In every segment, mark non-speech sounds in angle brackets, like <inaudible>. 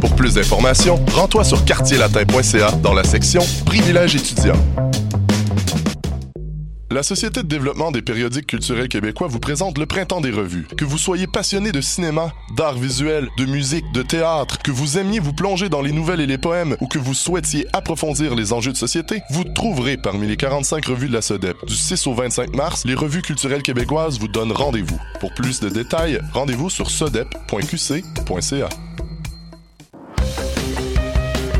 Pour plus d'informations, rends-toi sur quartierlatin.ca dans la section Privilèges étudiants. La Société de développement des périodiques culturels québécois vous présente le Printemps des revues. Que vous soyez passionné de cinéma, d'art visuel, de musique, de théâtre, que vous aimiez vous plonger dans les nouvelles et les poèmes ou que vous souhaitiez approfondir les enjeux de société, vous trouverez parmi les 45 revues de la SODEP. Du 6 au 25 mars, les revues culturelles québécoises vous donnent rendez-vous. Pour plus de détails, rendez-vous sur sodep.qc.ca.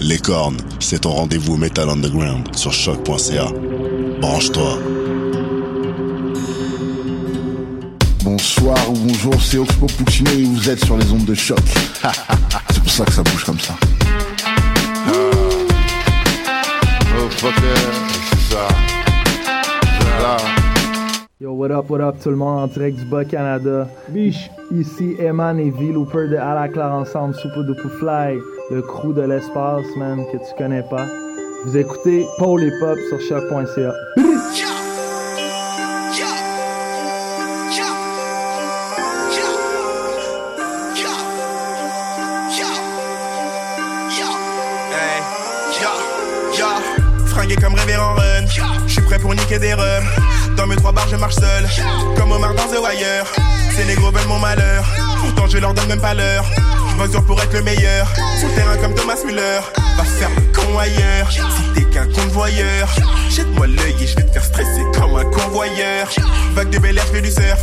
Les cornes, c'est ton rendez-vous Metal Underground sur choc.ca. Branche-toi. Bonsoir ou bonjour, c'est Oxpo Puccino et vous êtes sur les ondes de choc. <laughs> c'est pour ça que ça bouge comme ça. Oh fucker, c'est ça. C'est ça. Yo, what up, what up tout le monde en direct du Bas-Canada. Biche, ici Eman et V Looper de À la Claire Ensemble, Super Duper Fly, le crew de l'espace, man, que tu connais pas. Vous écoutez Paul et Pop sur choc.ca. Fringué comme révérend Run. Je suis prêt pour niquer des rums. Dans mes trois bars, je marche seul. Comme Omar dans The Wire. Ces négros veulent mon malheur. Pourtant, je leur donne même pas l'heure. Je dur pour être le meilleur. Sur le terrain comme Thomas Müller. Va faire con ailleurs. Si t'es qu'un convoyeur. Jette-moi l'œil et je vais te faire stresser comme un convoyeur. Vague de bel air, je fais du surf.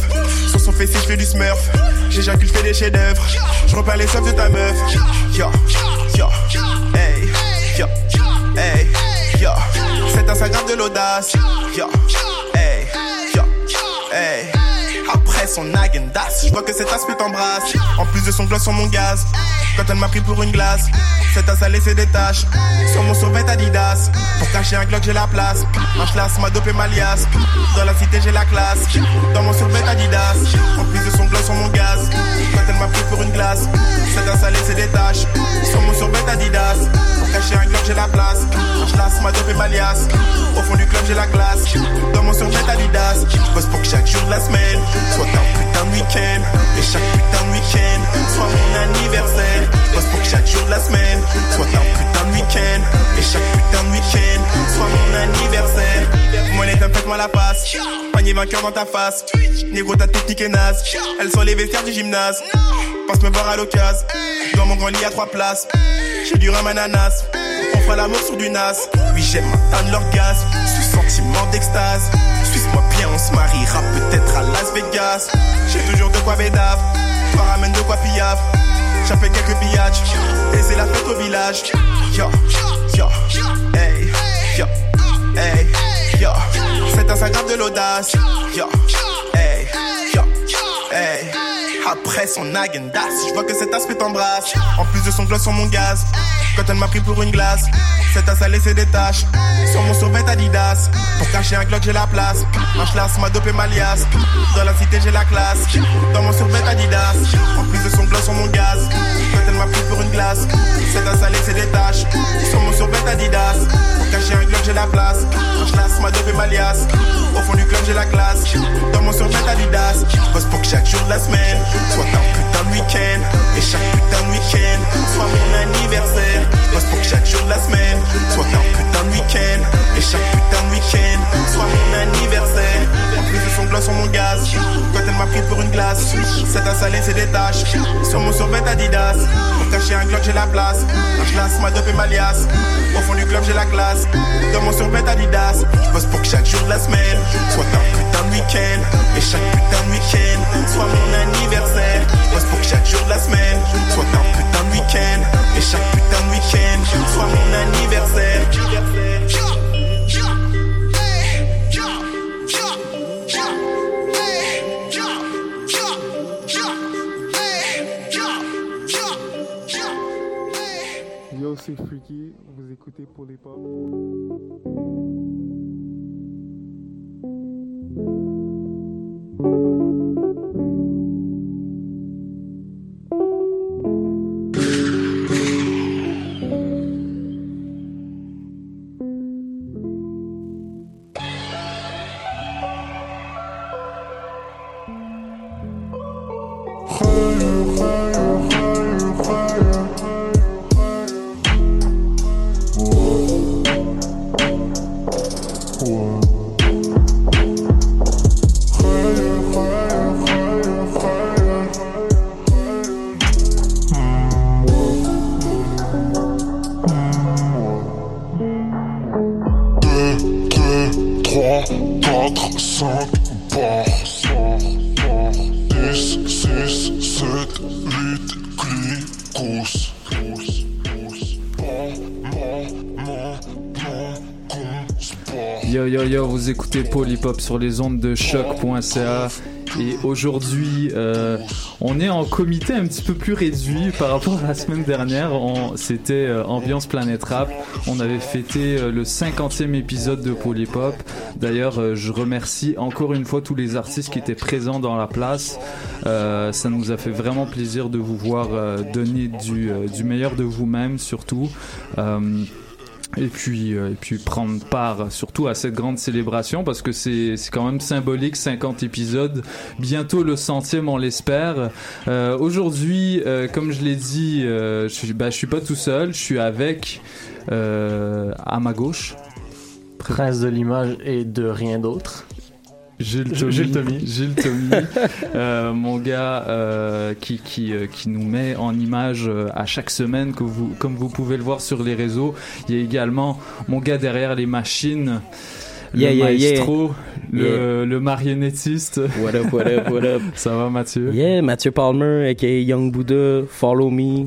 Sur son fessier, je fais du smurf. J'éjacule, je fais des chefs-d'œuvre. Je repars les saufs de ta meuf. Yo, yo, hey, yo, hey, yo. C'est Instagram de l'audace. Yo, Après son agendas, je vois que cet aspect t'embrasse. En plus de son gloss sur mon gaz. Quand elle m'a pris pour une glace, cet as a laissé des taches. Sur mon survêt Adidas. Pour cacher un Glock, j'ai la place. Un schlass m'a dopé ma liasse. Dans la cité, j'ai la classe. Dans mon survêt Adidas. En plus de son gloss sur mon gaz. Quand elle m'a pris pour une glace, cet as a laissé des taches. Sur mon survêt Adidas. Pour cacher un Glock, j'ai la place. Un schlass m'a dopé ma liasse. Au fond du club, j'ai la glace. Dans mon survêt Adidas. Je bosse pour que chaque jour de la semaine soit un putain de week-end. Et chaque putain de week-end soit mon anniversaire. Bosse pour que chaque jour de la semaine soit un putain de week-end. Et chaque putain de week-end soit mon anniversaire. Monnaie, faites-moi la passe. Panier vainqueur dans ta face. Négro, ta technique est naze. Elles sont les vestiaires du gymnase. Passe me voir à l'occasion. Dans mon grand lit à trois places. J'ai du rhum ananas. On fera l'amour sur du nas. Oui, j'aime atteindre l'orgasme. Sous sentiment d'extase. Suisse-moi bien, on se mariera peut-être à Las Vegas. J'ai toujours de quoi bédave. Toi ramène de quoi pillave. Fait quelques pillages. Et c'est la fête au village. Yo, yo, hey, de l'audace. Yo. Après son agendas, je vois que cet aspect t'embrasse. En plus de son gloss sur mon gaz. Quand elle m'a pris pour une glace, cet as a laissé des taches. Sur mon survêt Adidas. Pour cacher un Glock, j'ai la place. Un schlass m'a dopé ma liasse. Dans la cité, j'ai la classe. Dans mon survêt Adidas. En plus de son gloss sur mon gaz. Quand elle m'a pris pour une glace, cet as a laissé des taches. Sur mon survêt Adidas. Pour cacher un Glock, j'ai la place. Un schlass m'a dopé ma liasse. Au fond du club, j'ai la classe. Dans mon survêt Adidas. Bosse pour que chaque jour de la semaine soit un putain de week-end. Et chaque putain de week-end soit mon anniversaire. Bosse pour que chaque jour de la semaine soit un putain de week-end. Et chaque putain de week-end soit mon anniversaire. En plus de son gloss sur mon gaz. Quand elle m'a pris pour une glace. glace. C'est installé, c'est des tâches. Sur mon survêt Adidas. Pour cacher un glock, j'ai la place. Un classe, ma dope et ma liasse. Au fond du club, j'ai la classe. Dans mon survêt Adidas. J'bosse pour que chaque jour de la semaine soit un putain de week-end. Et chaque putain de week-end soit mon anniversaire. Pour que chaque jour de la semaine soit un putain de week-end. Et chaque putain de week-end soit mon anniversaire. Yo, c'est Freaky, vous écoutez pour les pop. Polypop sur les ondes de choc.ca et aujourd'hui euh, on est en comité un petit peu plus réduit par rapport à la semaine dernière. C'était euh, Ambiance Planète Rap. On avait fêté euh, le 50e épisode de Polypop. D'ailleurs, je remercie encore une fois tous les artistes qui étaient présents dans la place. Ça nous a fait vraiment plaisir de vous voir donner du meilleur de vous-même surtout. Et puis euh, et puis prendre part surtout à cette grande célébration parce que c'est c'est quand même symbolique 50 épisodes bientôt le centième on l'espère Euh, aujourd'hui euh, comme je l'ai dit euh, je bah, je suis pas tout seul je suis avec euh, à ma gauche Prince de l'image et de rien d'autre. Gilles Gilles Tommy, Tommy. Gilles Tommy, <laughs> euh, mon gars euh, qui qui euh, qui nous met en image à chaque semaine que vous comme vous pouvez le voir sur les réseaux. Il y a également mon gars derrière les machines. Le Yeah, yeah, yeah. maestro, le, le marionnettiste. What up, what up, what up? <laughs> Ça va, Mathieu? Yeah, Mathieu Palmer, aka Young Buddha, follow me.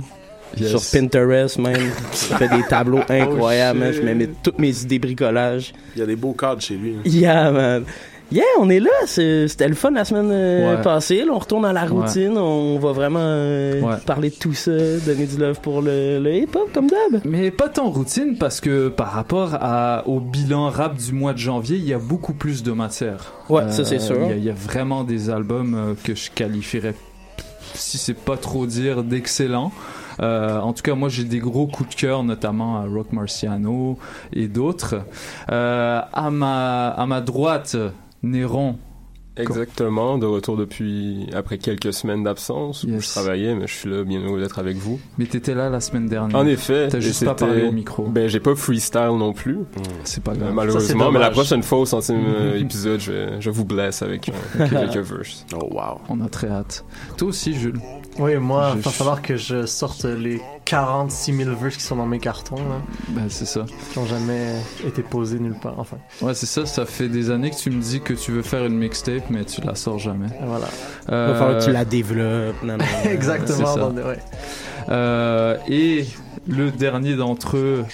Yes. Sur Pinterest, man. Je fais des tableaux <laughs> incroyables, man. shit. Je me mets toutes mes idées bricolages. Il y a des beaux cadres chez lui. hein. Yeah, man. Yeah, on est là. C'était le fun la semaine euh, Ouais. passée. Là, on retourne dans la Ouais. routine. On va vraiment euh, Ouais. parler de tout ça, donner du love pour le, le hip-hop, comme d'hab. Mais pas tant routine parce que par rapport à, au bilan rap du mois de janvier, il y a beaucoup plus de matière. Ouais, ça, c'est sûr. Il y a- il y, a vraiment des albums euh, que je qualifierais, si c'est pas trop dire, d'excellents. Euh, en tout cas, moi j'ai des gros coups de cœur, notamment à Rock Marciano et d'autres. Euh, à ma à ma droite, Néron. Exactement, de retour depuis après quelques semaines d'absence où Yes. je travaillais, mais je suis là bien heureux d'être avec vous. Mais t'étais là la semaine dernière. En effet, T'as juste pas parlé au micro. Ben j'ai pas freestyle non plus. C'est pas Euh, grave. malheureusement, mais la prochaine fois au centième euh, épisode, je, je vous blesse avec euh, <laughs> quelques verses. Oh wow. On a très hâte. Toi aussi, Jules. Oui, moi, Je- faut savoir que je sorte les 46 000 verses qui sont dans mes cartons, là, Ben, c'est ça. qui ont jamais été posés nulle part. Enfin, Ouais, c'est ça. Ça fait des années que tu me dis que tu veux faire une mixtape, mais tu la sors jamais. voilà. Il va falloir que tu la développes. Non, non, non. <laughs> Exactement. dans ouais. Euh, et le dernier d'entre eux,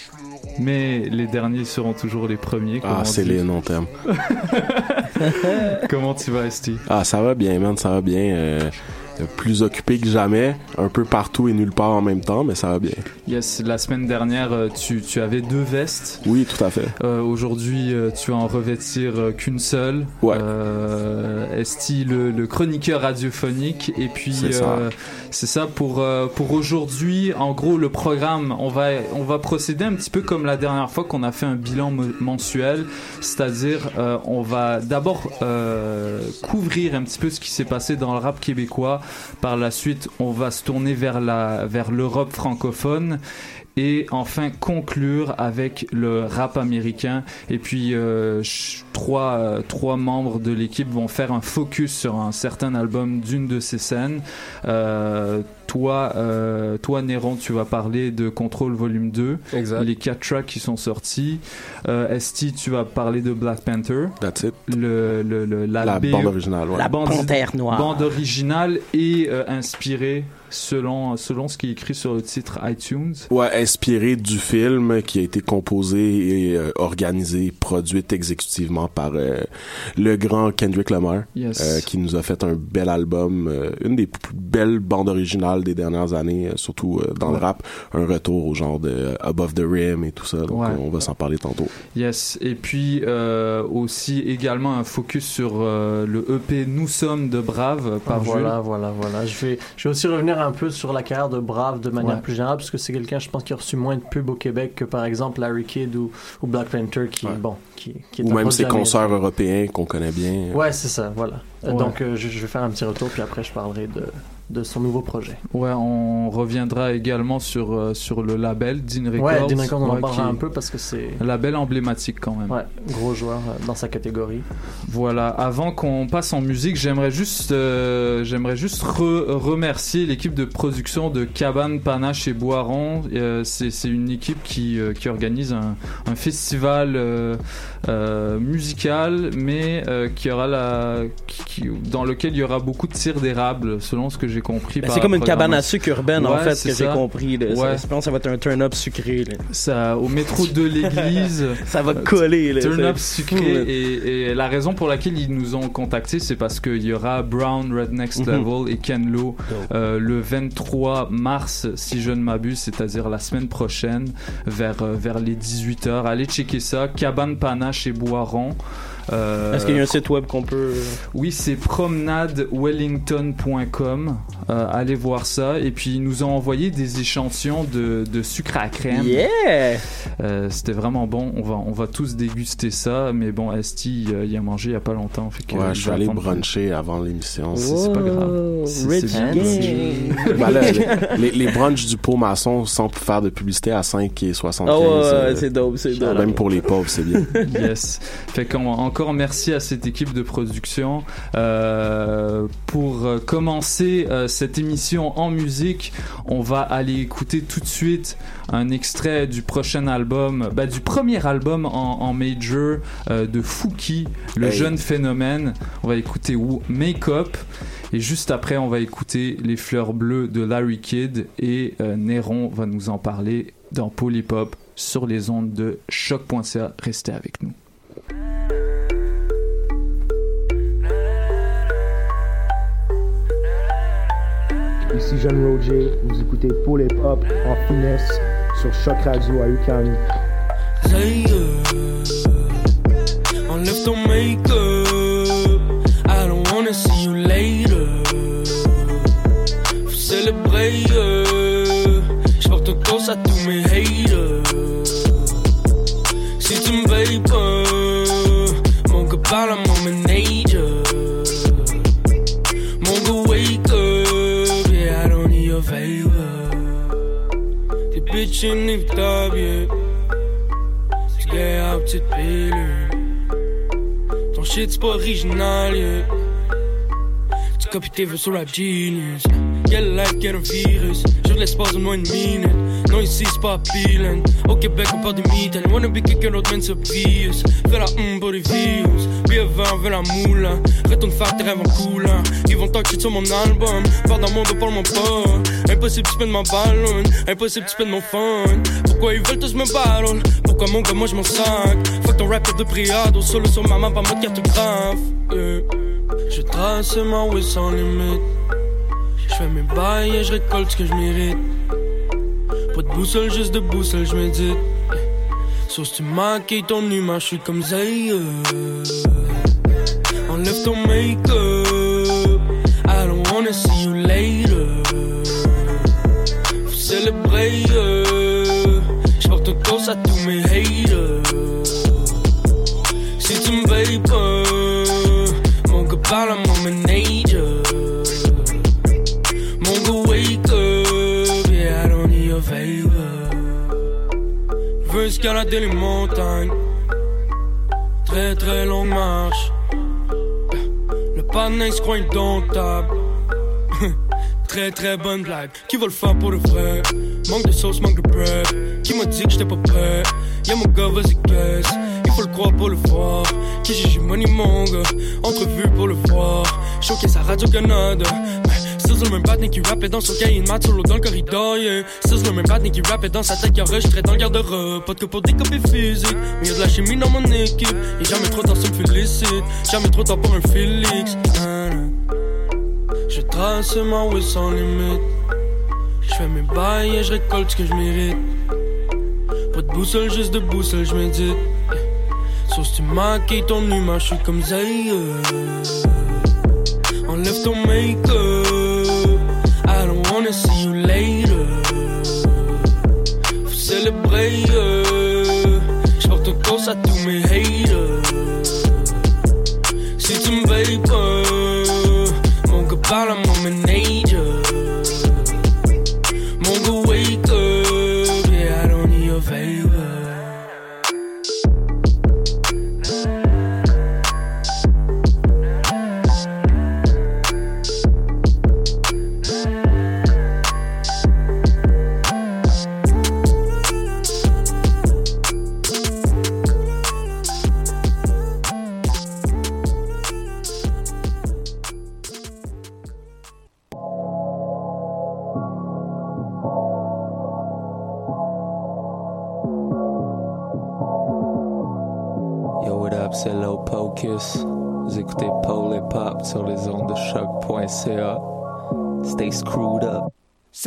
mais les derniers seront toujours les premiers. Ah, c'est les noms termes. <laughs> Comment tu vas, Esti? Ah, ça va bien, man, ça va bien. euh, plus occupé que jamais, un peu partout et nulle part en même temps, mais ça va bien. Yes, la semaine dernière, euh, tu, tu avais deux vestes. Oui, tout à fait. Euh, Aujourd'hui, euh, tu vas en revêtir euh, qu'une seule. Ouais. Euh, Esti, le, le chroniqueur radiophonique. Et puis, C'est ça. euh, ça pour, euh, pour aujourd'hui. En gros, le programme, on va, on va procéder un petit peu comme la dernière fois qu'on a fait un bilan mensuel. C'est-à-dire, euh, on va d'abord euh, couvrir un petit peu ce qui s'est passé dans le rap québécois. Par la suite, on va se tourner vers la vers l'Europe francophone. Et enfin conclure avec le rap américain. Et puis euh, trois, euh, trois membres de l'équipe vont faire un focus sur un certain album d'une de ces scènes. Euh, toi, euh, toi Néron, tu vas parler de Control Volume 2, Exact. les quatre tracks qui sont sortis. Euh, ST, tu vas parler de Black Panther. That's it. Le, le, le- la, La BO bande originale, ouais. La bande, Panthère Noire. bande originale et euh, inspirée selon, selon ce qui est écrit sur le titre iTunes. Ouais, inspiré du film qui a été composé et euh, organisé, produit exécutivement par euh, le grand Kendrick Lamar, Yes. euh, qui nous a fait un bel album, euh, une des plus belles bandes originales des dernières années, surtout euh, dans le rap, un retour au genre de Above the Rim et tout ça. Donc Ouais. on va s'en parler tantôt. Yes, et puis euh, aussi également un focus sur euh, le EP Nous sommes de Brave par voilà, Jules. voilà, voilà. Je vais, je vais aussi revenir un peu sur la carrière de Brave de manière Ouais. plus générale, parce que c'est quelqu'un, je pense, qui a reçu moins de pubs au Québec que par exemple Larry Kidd ou, ou Black Panther, qui, bon, qui, qui est Ou même ses concerts européens qu'on connaît bien. Ouais, c'est ça, voilà. Ouais. Donc, euh, je, je vais faire un petit retour, puis après, je parlerai de, de son nouveau projet. Ouais, on reviendra également sur, euh, sur le label Dean Records. Ouais, Dean Records, on en ouais, parlera qui un peu parce que c'est. Un label emblématique quand même. Ouais, gros joueur euh, dans sa catégorie. Voilà, avant qu'on passe en musique, j'aimerais juste, euh, j'aimerais juste re- remercier l'équipe de production de Cabane, Panache et Boiron. Euh, c'est, c'est une équipe qui, euh, qui organise un, un festival musical, mais qui aura la, qui- qui- dans lequel il y aura beaucoup de tirs d'érable, selon ce que j'ai compris. Ben, c'est comme une cabane à sucre urbaine, en fait, que j'ai ça. compris. là. Ça- Ouais. Je pense que ça va être un turn-up sucré. là. Ça, au métro de l'église. <laughs> Ça va coller, là, Turn c'est up fou, sucré. là. Et, et la raison pour laquelle ils nous ont contactés, c'est parce qu'il y aura Brown, Red Next Mhm. Level et Ken Lo euh, le 23 mars, si je ne m'abuse, c'est-à-dire la semaine prochaine, vers, euh, vers les 18h. Allez checker ça. Cabane Panache et Boiron. Euh, Est-ce qu'il y a un site web qu'on peut. oui, c'est promenadewellington.com. Euh, allez voir ça. Et puis, ils nous ont envoyé des échantillons de, de sucre à crème. Yeah! Euh, C'était vraiment bon. On va, on va tous déguster ça. Mais bon, Esti, euh, il a mangé il y a pas longtemps. Fait que Ouais, je suis allé bruncher avant l'émission. C'est- c'est pas grave. C'est- rich bien. <laughs> Ben là, les, les brunchs du pot maçon sans faire de publicité à 5 et 75. Oh, ouais, euh, c'est dope, c'est dope. Même pour les pauvres, c'est bien. <laughs> yes. Fait qu'on encore merci à cette équipe de production Euh, pour euh, commencer euh, cette émission en musique. On va aller écouter tout de suite un extrait du prochain album, bah, du premier album en, en major euh, de Fouki, le Hey. jeune phénomène. On va écouter Make Up. Et juste après, on va écouter Les Fleurs Bleues de Larry Kidd et Néron va nous en parler dans Polypop sur les ondes de choc.ca. Restez avec nous. Ici Jeanne Roger, vous écoutez Paul Hip Hop en finesse sur Choc Radio à UQAM. Say, uh, enlève ton make-up. Yeah. Tu gay à petite pilule. Ton shit c'est pas original, yeah. Tu copies tes vœux sur Rap Genius. Quelle life, quel un virus. Je l'espace de moins une minute. Non, ici c'est pas appealing. Au Québec, on parle de mitaines. Wanna be quelqu'un d'autre, man, c'est obvious. Fais la hum pour les views. Bien vin, fais la moule. Retourne faire tes rêves en coulant. Ils vont talk sur mon album. Faire dans mon dos, parle-moi pas. Impossible, tu ma ballon. Impossible, tu mon fun. Pourquoi ils veulent tous me battle? Pourquoi mon gars, moi je m'en sac? Fuck ton rap de priado. Solo sur ma main, pas mode cartographe. Yeah. Je trace ma way sans limite. Je fais mes bails et je récolte ce que je mérite. Pas de boussole, juste de boussole, je médite. Sauf tu maquilles ton humain, je suis comme Zay. Enlève ton make-up. I don't wanna see you later. Faut célébrer. J'porte un toast à tous mes haters. Si tu me pas, mon gars parle à mon escalader les montagnes. Très très longue marche. Le panneau se croit indomptable. <laughs> Très très bonne blague, qui va le faire pour le vrai? Manque de sauce, manque de bread. Qui m'a dit que j'étais pas prêt? Y'a mon gars, vas-y guess Il faut le croire pour le voir. Qui j'ai money mon gars. Entrevue pour le voir. Choqué sa Radio-Canada c'est le même batnik qui rappait dans son cahier, mat solo dans le corridor, yeah. C'est le même batnik qui rappait dans sa tête qui enregistrait dans le garde-robe. Pas que pour des copies physiques, mais y'a de la chimie dans mon équipe. Et jamais trop temps, ça me félicite. Jamais trop temps pour un Félix. Je trace ma way sans limite. Je fais mes bails et je récolte ce que je mérite. Pas de boussole, juste de boussole, je médite. Sauf si tu maquilles ton humain, je suis comme Zay. Enlève ton make-up. Cause à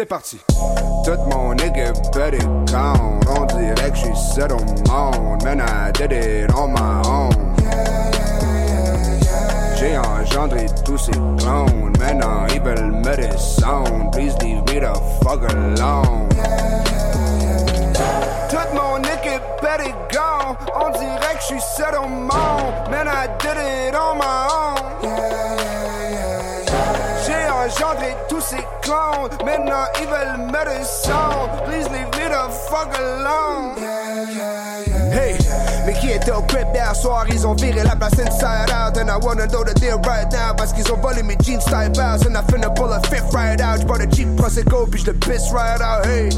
C'est parti. Tout mon nigga better gone. On dirait que j'suis seul au monde. Man, I did it on my own. J'ai engendré tous ces clones. Maintenant, ils veulent me descendre. Please leave me the fuck alone. Tout mon nigga better gone. On dirait que j'suis seul au monde. Man, I did it on my own. Engendré tous ces clones. Maintenant, ils veulent me descendre. Please leave me the fuck alone. Hey, mais qui était au crib hier soir, ils ont viré la place inside out. And I wanna know the deal right now. Parce qu'ils ont volé mes jeans style bounce. And I finna pull a fifth right out. J'bois de cheap Prosecco, puis j'le piss right out. Hey,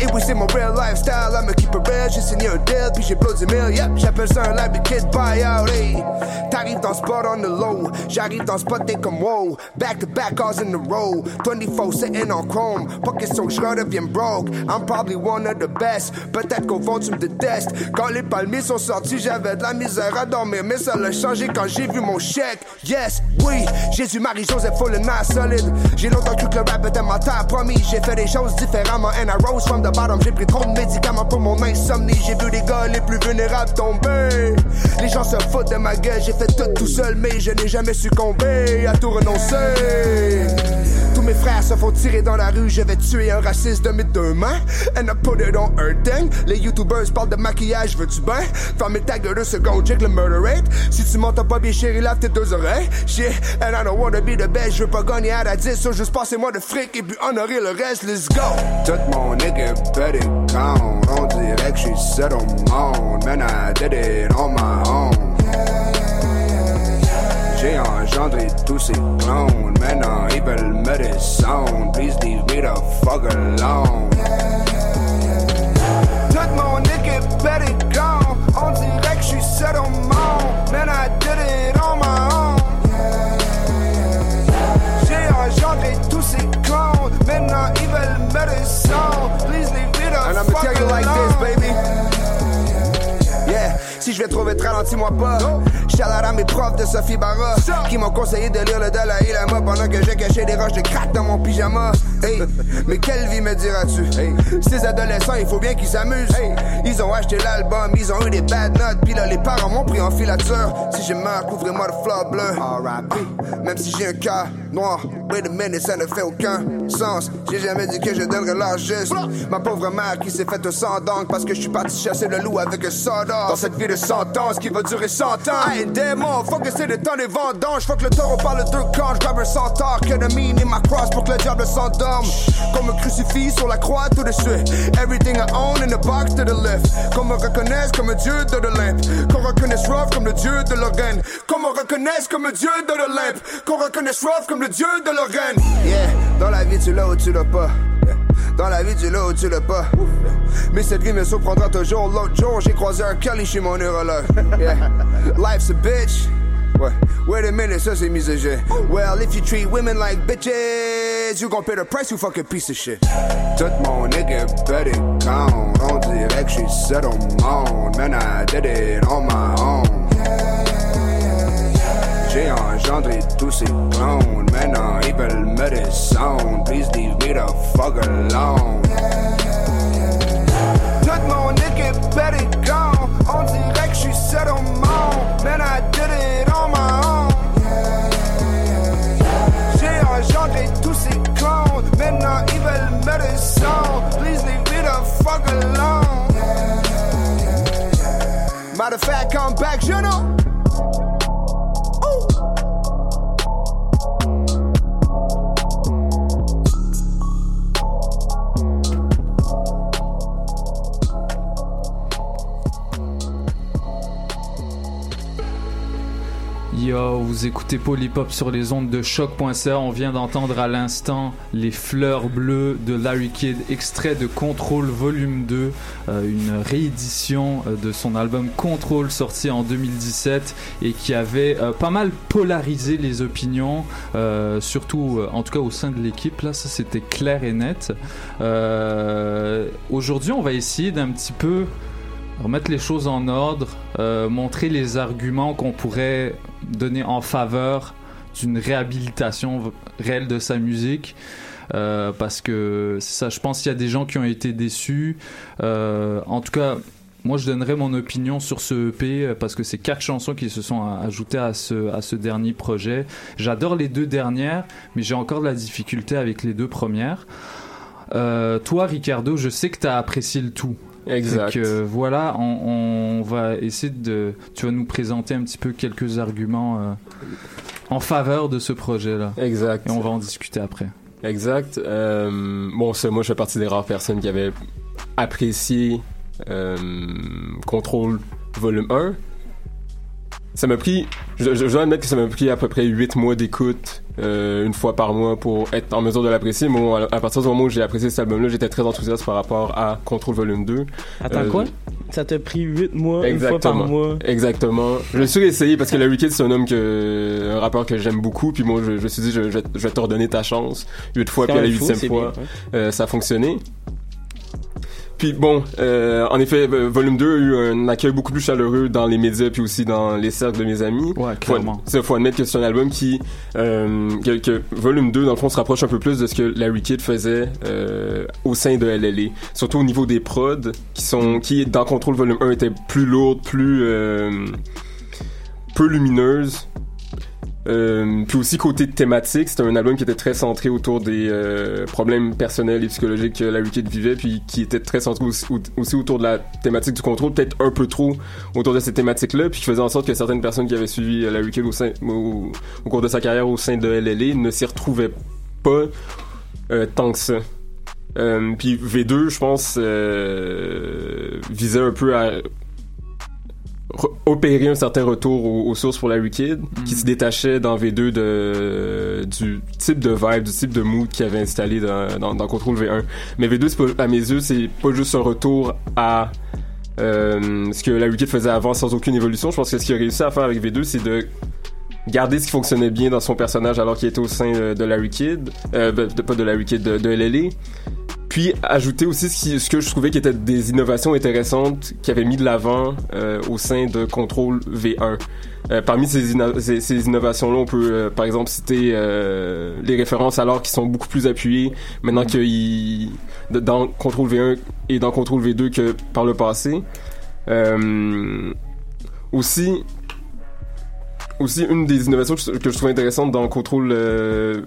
et oui, c'est mon real lifestyle. I'ma keep it real. J'ai signé un deal, puis j'ai blow 10 mille. Yep, j'appelle ça un live kid buyout. Hey, t'arrives dans le spot on the low. J'arrive dans le spot, t'es comme wow. Back to back cars in a row. 24 sitting on chrome. Pas question que je redevienne broke. I'm probably one of the best. Peut-être qu'au fond, tu me détestes. Quand les palmiers sont sortis, j'avais de la misère à dormir. Mais ça l'a changé quand j'ai vu mon chèque. Yes, oui, Jésus, Marie-Joseph, full and nice, solide. J'ai longtemps cru que le rap était ma terre, promis. J'ai fait des choses différemment. And I rose from the bottom. J'ai pris trop de médicaments pour mon insomnie. J'ai vu les gars les plus vulnérables tomber. Les gens se foutent de ma gueule. J'ai fait tout tout seul, mais je n'ai jamais succombé à tout renoncer. Tous mes frères se font tirer dans la rue, je vais tuer un raciste de mes deux mains. And I put it on un thing. Les youtubers parlent de maquillage, veux-tu ben? Fermez ta gueule deux secondes, check le murder rate. Si tu m'entends pas bien, chérie, lave tes deux oreilles. Shit, and I don't wanna be the best, je veux pas gagner à la 10, so juste passez-moi de fric et puis honorer le reste, let's go. Tout mon nigga gone. On dirait que j'suis seul au monde. Man, I did it on my own. J'ai engendré tous ces clones. Maintenant, ils veulent me descendre. Please leave me the fuck alone. Tout mon équipe better gone. On dirait que j'suis seul au monde. Man, I did it on my own. J'ai engendré tous ces clones. Maintenant, ils veulent me descendre. Please leave me the fuck tell you like alone. Si je vais trop vite, ralentis-moi pas. Shout à mes profs de Sophie Barra qui m'ont conseillé de lire le Dalai Lama pendant que j'ai caché des roches de crack dans mon pyjama. Hey, mais quelle vie me diras-tu? Hey, ces adolescents, il faut bien qu'ils s'amusent. Hey, ils ont acheté l'album, ils ont eu des bad notes, puis là les parents m'ont pris en filature. Si je meurs, couvrez-moi de fleurs bleues. R.I.P. Même si j'ai un cœur noir. Wait a minute, ça ne fait aucun sens. J'ai jamais dit que je donnerais l'art juste. Ma pauvre mère qui s'est faite sans d'encre parce que je suis parti chasser le loup avec un sawdust. Dans cette vie de sentence qui va durer 100 ans. Ain't démon, fuck que c'est le temps des vendanges. Fuck le taureau par le deux camps. J'grabe un centaure que de mine et ma crosse pour que le diable s'endorme. Qu'on me crucifie sur la croix tout de suite. Everything I own in the box to the left. Qu'on me reconnaisse comme un dieu de l'Olympe. Qu'on reconnaisse Ruff comme le dieu de Lorraine. Qu'on me reconnaisse comme un dieu de l'Olympe. Qu'on reconnaisse Ruff comme le dieu de Lorraine. Yeah, dans la vie tu l'as ou tu l'as pas. Dans la vie tu l'as ou tu l'as pas. Mais cette vie me surprendra toujours. L'autre jour j'ai croisé un Kelly chez mon neurologue. Yeah. <laughs> Life's a bitch. Ouais. Wait a minute, ça c'est misogyne. Well, if you treat women like bitches, you gon' pay the price, you fucking piece of shit. Tout mon nigga better count. On dirait que je suis seul au monde. Man, I did it on my own. J'ai engendré tous ces clones. Maintenant, ils veulent me descendre. Please leave me the fuck alone. Tout mon équipe better gone. On dirait que je suis seul au monde. Man, I did it on my own. J'ai engendré tous ces clones. Maintenant, ils veulent me descendre. Please leave me the fuck alone. Matter of fact, come back, you know. Yo, vous écoutez Polypop sur les ondes de choc.ca. On vient d'entendre à l'instant Les Fleurs Bleues de Larry Kidd, extrait de Control Volume 2, euh, une réédition euh, de son album Control sorti en 2017 et qui avait euh, pas mal polarisé les opinions, surtout en tout cas au sein de l'équipe. Là, ça c'était clair et net. Aujourd'hui, on va essayer d'un petit peu remettre les choses en ordre, euh, montrer les arguments qu'on pourrait donner en faveur d'une réhabilitation réelle de sa musique. Euh, parce que ça, je pense qu'il y a des gens qui ont été déçus. Euh, en tout cas, moi je donnerais mon opinion sur ce EP parce que c'est quatre chansons qui se sont ajoutées à ce, dernier projet. J'adore les deux dernières, mais j'ai encore de la difficulté avec les deux premières. Toi, Ricardo, je sais que tu as apprécié le tout. Exact. Que, euh, voilà, on, on va essayer de. Tu vas nous présenter un petit peu quelques arguments euh, en faveur de ce projet-là. Exact. Et on va en discuter après. Exact. Euh, bon, ça, moi, je fais partie des rares personnes qui avaient apprécié Control Volume 1. Ça m'a pris, je, je, je dois admettre que ça m'a pris à peu près 8 mois d'écoute, euh, une fois par mois, pour être en mesure de l'apprécier. Mais bon, à, à partir du moment où j'ai apprécié cet album-là, j'étais très enthousiaste par rapport à Control Volume 2. Attends, Euh, quoi? Ça t'a pris 8 mois, une fois Exactement. par mois? Exactement. Je me suis essayé parce que Larry Kidd c'est un homme que un rappeur que j'aime beaucoup puis moi je, je me suis dit je, je, je vais te redonner ta chance huit fois C'est puis à la quand même fou, huitième c'est fois bien, euh, ça a fonctionné. Puis bon, euh, en effet, volume 2 a eu un accueil beaucoup plus chaleureux dans les médias puis aussi dans les cercles de mes amis. Ouais, Faut, clairement. c'est- faut admettre que c'est un album qui, euh, que, que volume 2 dans le fond se rapproche un peu plus de ce que Larry Kidd faisait euh, au sein de LLA. Surtout au niveau des prods qui sont, qui dans Control volume 1 étaient plus lourdes, plus peu lumineuses. Euh, puis aussi côté thématique, c'était un album qui était très centré autour des euh, problèmes personnels et psychologiques que Larry Kidd vivait, puis qui était très centré aussi, autour de la thématique du contrôle, peut-être un peu trop autour de ces thématiques-là, puis qui faisait en sorte que certaines personnes qui avaient suivi euh, Larry Kidd au, cours de sa carrière au sein de LLA ne s'y retrouvaient pas tant que ça. Puis V2, je pense, visait un peu à opérer un certain retour aux, aux sources pour Larry Kidd, qui se détachait dans V2 de, du type de vibe, du type de mood qu'il avait installé dans, dans, dans Control V1. Mais V2, c'est pas- à mes yeux, c'est pas juste un retour à euh, ce que Larry Kidd faisait avant sans aucune évolution. Je pense que ce qu'il a réussi à faire avec V2, c'est de garder ce qui fonctionnait bien dans son personnage alors qu'il était au sein euh, de Larry Kidd, euh, de, pas de Larry Kidd, de, de LLA. Puis ajouter aussi ce, qui, ce que je trouvais qui était des innovations intéressantes qu'il avait mis de l'avant euh, au sein de Control V1. Euh, parmi ces, ces, ces innovations-là, on peut euh, par exemple citer euh, les références alors qui sont beaucoup plus appuyées maintenant qu'il de- dans Control V1 et dans Control V2 que par le passé. Euh, aussi, aussi une des innovations que je, trouve intéressante dans le contrôle euh,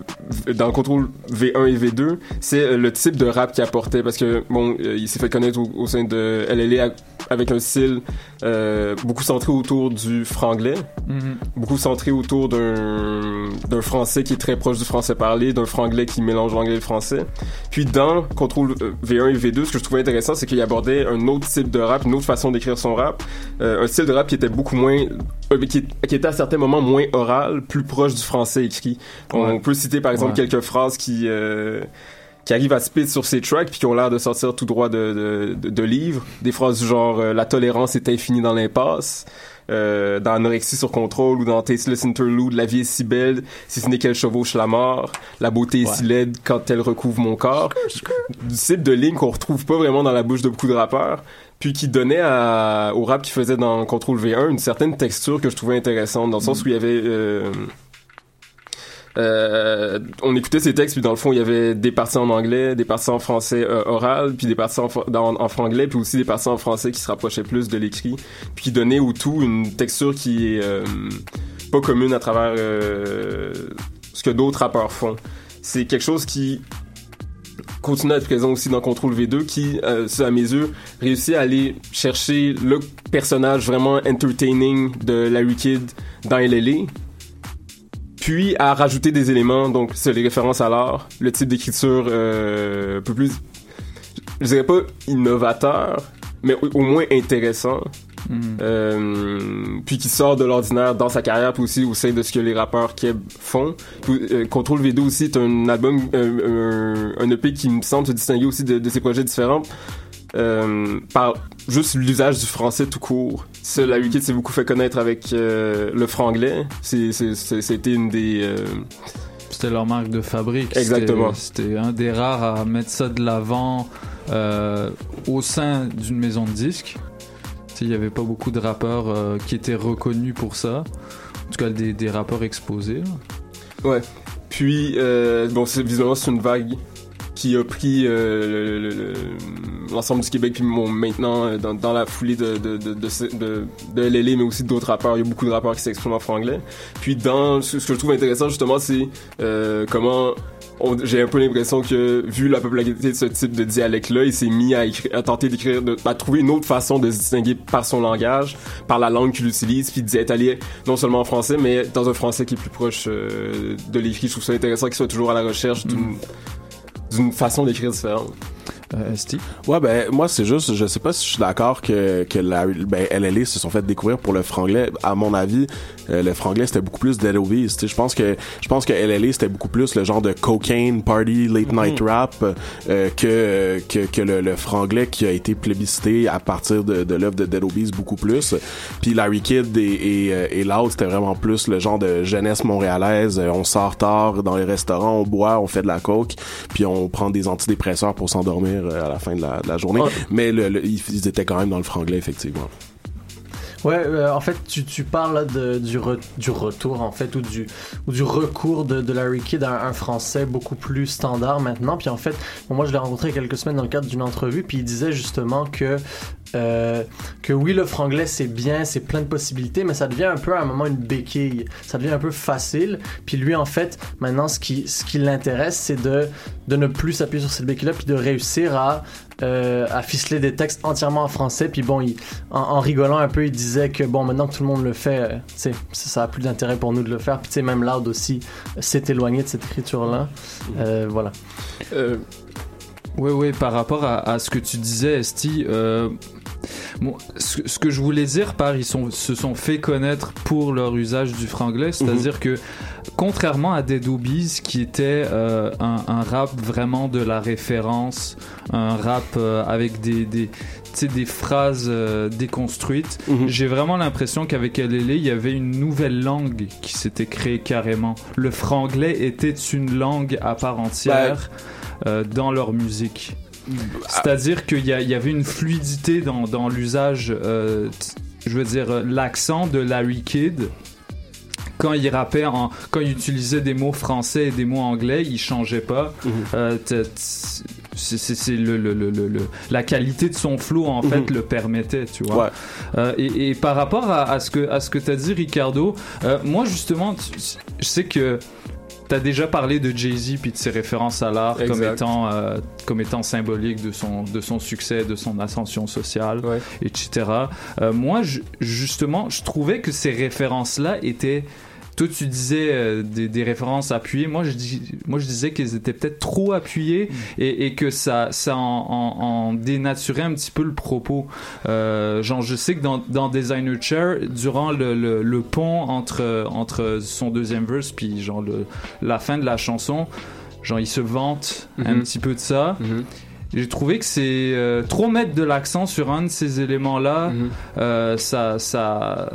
dans le contrôle V1 et V2, c'est euh, le type de rap qu'il apportait parce que bon, euh, il s'est fait connaître au, au sein de LLA avec un style euh, beaucoup centré autour du franglais, Mhm. beaucoup centré autour d'un français qui est très proche du français parlé, d'un franglais qui mélange l'anglais et le français. Puis dans contrôle euh, V1 et V2, ce que je trouvais intéressant, c'est qu'il abordait un autre type de rap, une autre façon d'écrire son rap, euh, un style de rap qui était beaucoup moins qui, qui était à certains moments moins oral, plus proche du français écrit. On Ouais. peut citer par exemple Ouais. quelques phrases qui euh, qui arrivent à spit sur ces tracks puis qui ont l'air de sortir tout droit de, de, de, de livres. Des phrases du genre euh, La tolérance est infinie dans l'impasse. Euh, dans Anorexie sur contrôle ou dans Tasteless Interlude, La vie est si belle, si ce n'est qu'elle chevauche la mort, La beauté est si laide quand elle recouvre mon corps. Du type de ligne qu'on retrouve pas vraiment dans la bouche de beaucoup de rappeurs, puis qui donnait à, au rap qu'ils faisaient dans Control V1 une certaine texture que je trouvais intéressante, dans le sens où il y avait... euh, euh, on écoutait ces textes puis dans le fond il y avait des parties en anglais des parties en français euh, oral puis des parties en, en franglais puis aussi des parties en français qui se rapprochaient plus de l'écrit puis qui donnaient au tout une texture qui est euh, pas commune à travers euh, ce que d'autres rappeurs font. C'est quelque chose qui continue à être présent aussi dans Control V2 qui, euh, à mes yeux, réussit à aller chercher le personnage vraiment entertaining de Larry Kidd dans LLA puis à rajouter des éléments, donc c'est les références à l'art, le type d'écriture euh, un peu plus, je dirais pas innovateur, mais au, au moins intéressant. Mhm. Euh, puis qui sort de l'ordinaire dans sa carrière puis aussi au sein de ce que les rappeurs Keb font Puis, euh, Control V2 aussi est un album euh, un, un EP qui me semble se distinguer aussi de, de ses projets différents euh, par juste l'usage du français tout court. Ça, la Wikid s'est beaucoup fait connaître avec euh, le franglais. C'était une des... euh, C'était leur marque de fabrique. Exactement. C'était un des rares à mettre ça de l'avant au sein d'une maison de disques. Il n'y avait pas beaucoup de rappeurs qui étaient reconnus pour ça. En tout cas, des, des rappeurs exposés. là. Ouais. Puis, bon, visiblement, c'est une vague qui a pris euh, le- le- le- l'ensemble du Québec, puis bon, maintenant, euh, dans, dans la foulée de, de, de, de, de, LLA, mais aussi d'autres rappeurs. Il y a beaucoup de rappeurs qui s'expriment en franglais. Puis, dans ce, ce que je trouve intéressant, justement, c'est euh, comment... j'ai un peu l'impression que, vu la popularité de ce type de dialecte-là, il s'est mis à, écrire, à tenter d'écrire, à trouver une autre façon de se distinguer par son langage, par la langue qu'il utilise, puis d'être allé non seulement en français, mais dans un français qui est plus proche euh, de l'écrit. Je trouve ça intéressant qu'il soit toujours à la recherche d'une d'une façon d'écrire différente. Euh, Steve? Ouais, ben, moi, c'est juste, je sais pas si je suis d'accord que, que la, ben, LLA se sont fait découvrir pour le franglais. À mon avis, euh, le franglais, c'était beaucoup plus Dead Obies. Tu sais, je pense que, je pense que LLA, c'était beaucoup plus le genre de cocaine, party, late night rap, euh, que, que, que le, le franglais qui a été plébiscité à partir de, de l'œuvre de Dead Obies beaucoup plus. Puis Larry Kidd et, et, euh, et Loud, c'était vraiment plus le genre de jeunesse montréalaise. Euh, On sort tard dans les restaurants, on boit, on fait de la coke, puis on prend des antidépresseurs pour s'endormir euh, à la fin de la, de la journée. Ouais. Mais le, le- ils, étaient quand même dans le franglais, effectivement. Ouais, euh, en fait, tu, tu parles là, de, du, re- du retour, en fait, ou du, ou du recours de, de Larry Kidd à un, un français beaucoup plus standard maintenant. Puis en fait, bon, moi, je l'ai rencontré il y a quelques semaines dans le cadre d'une entrevue, puis il disait justement que, euh, que oui, le franglais, c'est bien, c'est plein de possibilités, mais ça devient un peu à un moment une béquille. Ça devient un peu facile. Puis lui, en fait, maintenant, ce qui, ce qui l'intéresse, c'est de, de ne plus s'appuyer sur cette béquille-là, puis de réussir à, euh, à ficeler des textes entièrement en français. Puis bon, il, en, en rigolant un peu, il disait que bon, maintenant que tout le monde le fait, euh, tu sais, ça, ça a plus d'intérêt pour nous de le faire. Puis tu sais, même Loud aussi s'est éloigné de cette écriture-là. Euh, voilà. Oui, oui, par rapport à, à ce que tu disais, Esti, euh, bon, ce, ce que je voulais dire par ils sont, se sont fait connaître pour leur usage du franglais, c'est-à-dire que contrairement à Dead Obies, qui était euh, un, un rap vraiment de la référence, un rap euh, avec des, des, des phrases euh, déconstruites, j'ai vraiment l'impression qu'avec LLA, il y avait une nouvelle langue qui s'était créée carrément. Le franglais était une langue à part entière euh, dans leur musique. C'est-à-dire qu'il y, y avait une fluidité dans, dans l'usage, euh, je veux dire, euh, l'accent de Larry Kidd. Quand il rappait, en, quand il utilisait des mots français et des mots anglais, il changeait pas. C'est c'est- c'est le, le- le- le- le- la qualité de son flow en fait le permettait, tu vois. Ouais. Euh, et, et par rapport à, à ce que à ce que t'as dit, Ricardo, moi justement, tu- je sais que T'as déjà parlé de Jay-Z puis de ses références à l'art comme étant euh, comme étant symbolique de son de son succès, de son ascension sociale, etc. Euh, moi, je- justement, je trouvais que ces références là étaient toi, tu disais euh, des, des références appuyées. Moi, je, dis, moi, je disais qu'elles étaient peut-être trop appuyées et, et que ça, ça en, en- en dénaturait un petit peu le propos. Euh, genre, je sais que dans, dans Designer Chair, durant le, le, le pont entre, entre son deuxième verse puis genre le, la fin de la chanson, genre, il se vante un Mhm. petit peu de ça. J'ai trouvé que c'est euh, trop mettre de l'accent sur un de ces éléments-là. euh, ça, ça,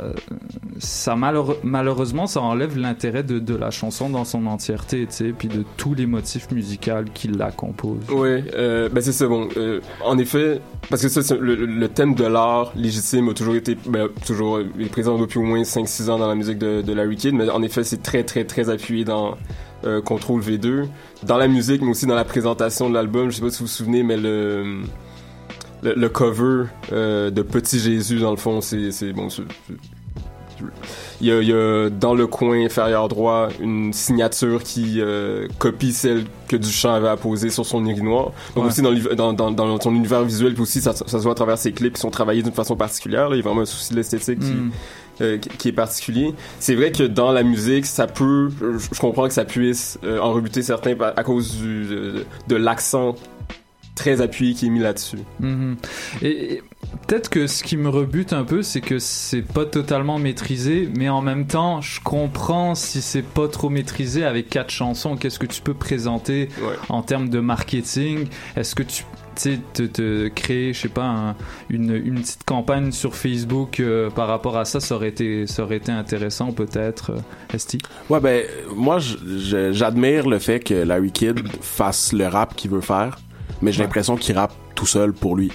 ça malheure- malheureusement, ça enlève l'intérêt de, de la chanson dans son entièreté, tu sais, puis de tous les motifs musicaux qui la composent. Oui, euh, ben c'est ça. Bon, en effet, parce que ça, le, le thème de l'art légitime a toujours été, ben, toujours est présent depuis au moins 5-6 ans dans la musique de, de Larry Kidd, mais en effet, c'est très, très, très appuyé dans euh, Control V2, dans la musique, mais aussi dans la présentation de l'album. Je sais pas si vous vous souvenez, mais le le, le cover euh, de Petit Jésus, dans le fond, c'est c'est- bon. il y, a, il y a dans le coin inférieur droit une signature qui euh, copie celle que Duchamp avait apposée sur son urinoir. Donc Ouais. aussi dans, dans, dans, dans son univers visuel, puis aussi ça, ça se voit à travers ses clips qui sont travaillés d'une façon particulière. Là. Il y a vraiment un souci de l'esthétique qui, Mm. Euh, qui, est particulier. C'est vrai que dans la musique, ça peut, je, comprends que ça puisse euh, en rebuter certains à cause du, de, de l'accent très appuyé qui est mis là-dessus. Mhm. Et, et peut-être que ce qui me rebute un peu, c'est que c'est pas totalement maîtrisé, mais en même temps, je comprends si c'est pas trop maîtrisé avec quatre chansons. Qu'est-ce que tu peux présenter en termes de marketing? Est-ce que tu te, te créer, je sais pas, un- une, une petite campagne sur Facebook euh, par rapport à ça, ça aurait été, ça aurait été intéressant peut-être, euh, Esti? Ouais, ben, moi, j'admire le fait que Larry Kidd fasse le rap qu'il veut faire, mais j'ai l'impression qu'il rappe tout seul pour lui.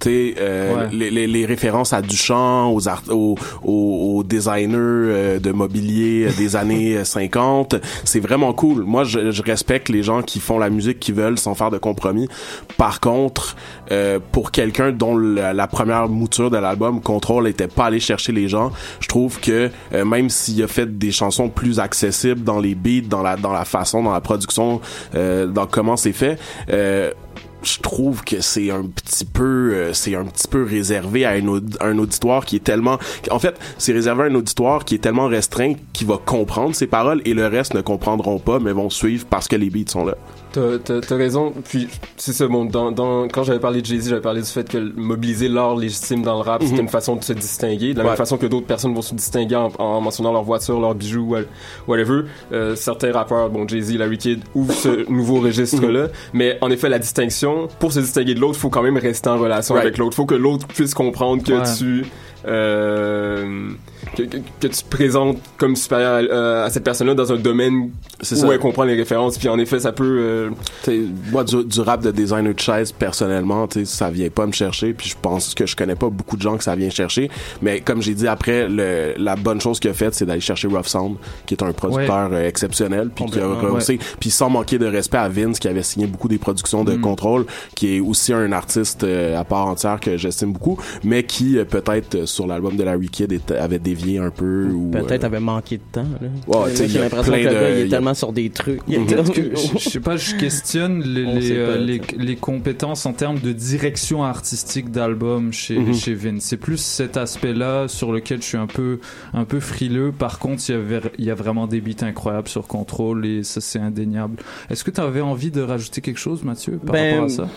Tu sais, euh, Ouais. les, les, les références à Duchamp, aux, art- aux, aux, aux designers euh, de mobilier euh, des <laughs> années 50, c'est vraiment cool. Moi, je, je respecte les gens qui font la musique qu'ils veulent sans faire de compromis. Par contre, euh, pour quelqu'un dont la, la première mouture de l'album Control n'était pas allé chercher les gens, je trouve que euh, même s'il a fait des chansons plus accessibles dans les beats, dans la dans la façon, dans la production, euh, dans comment c'est fait. Euh, je trouve que c'est un petit peu euh, c'est un petit peu réservé à un, un auditoire qui est tellement en fait c'est réservé à un auditoire qui est tellement restreint qui va comprendre ses paroles et le reste ne comprendront pas mais vont suivre parce que les beats sont là T'as, raison. Puis c'est ça. Bon, dans, dans, quand j'avais parlé de Jay-Z, j'avais parlé du fait que mobiliser l'art légitime dans le rap, c'était Mhm. une façon de se distinguer. De la Ouais. même façon que d'autres personnes vont se distinguer en, en mentionnant leur voiture, leurs bijoux, wha- whatever. Euh, certains rappeurs, bon, Jay-Z, Larry Kidd, ouvrent ce <laughs> nouveau registre-là. Mais en effet, la distinction, pour se distinguer de l'autre, faut quand même rester en relation Right. avec l'autre. Faut que l'autre puisse comprendre que Ouais. tu euh, que, que, que tu te présentes comme supérieur à, euh, à cette personne-là dans un domaine C'est où ça. elle comprend les références. Puis en effet, ça peut euh, moi du, du rap de designer de chaise personnellement ça vient pas me chercher puis je pense que je connais pas beaucoup de gens que ça vient chercher mais comme j'ai dit après le, la bonne chose qu'il a faite c'est d'aller chercher Rough Sound qui est un producteur euh, exceptionnel puis qui a puis sans manquer de respect à Vince qui avait signé beaucoup des productions de Mm. Control qui est aussi un artiste euh, à part entière que j'estime beaucoup mais qui euh, peut-être sur l'album de Larry Kidd était- avait dévié un peu ou Peut-être euh, avait manqué de temps. Là. Ouais, J'ai l'impression que le gars, il est il y a- tellement sur des trucs. Il y a peut-être que, je, je sais pas, je questionne les, euh, pas, les, compétences en termes de direction artistique d'album chez, Mhm. chez Vince. C'est plus cet aspect-là sur lequel je suis un peu, un peu frileux. Par contre, il y, avait, il y a vraiment des beats incroyables sur Control et ça, c'est indéniable. Est-ce que tu avais envie de rajouter quelque chose, Mathieu, par Ben, rapport à ça?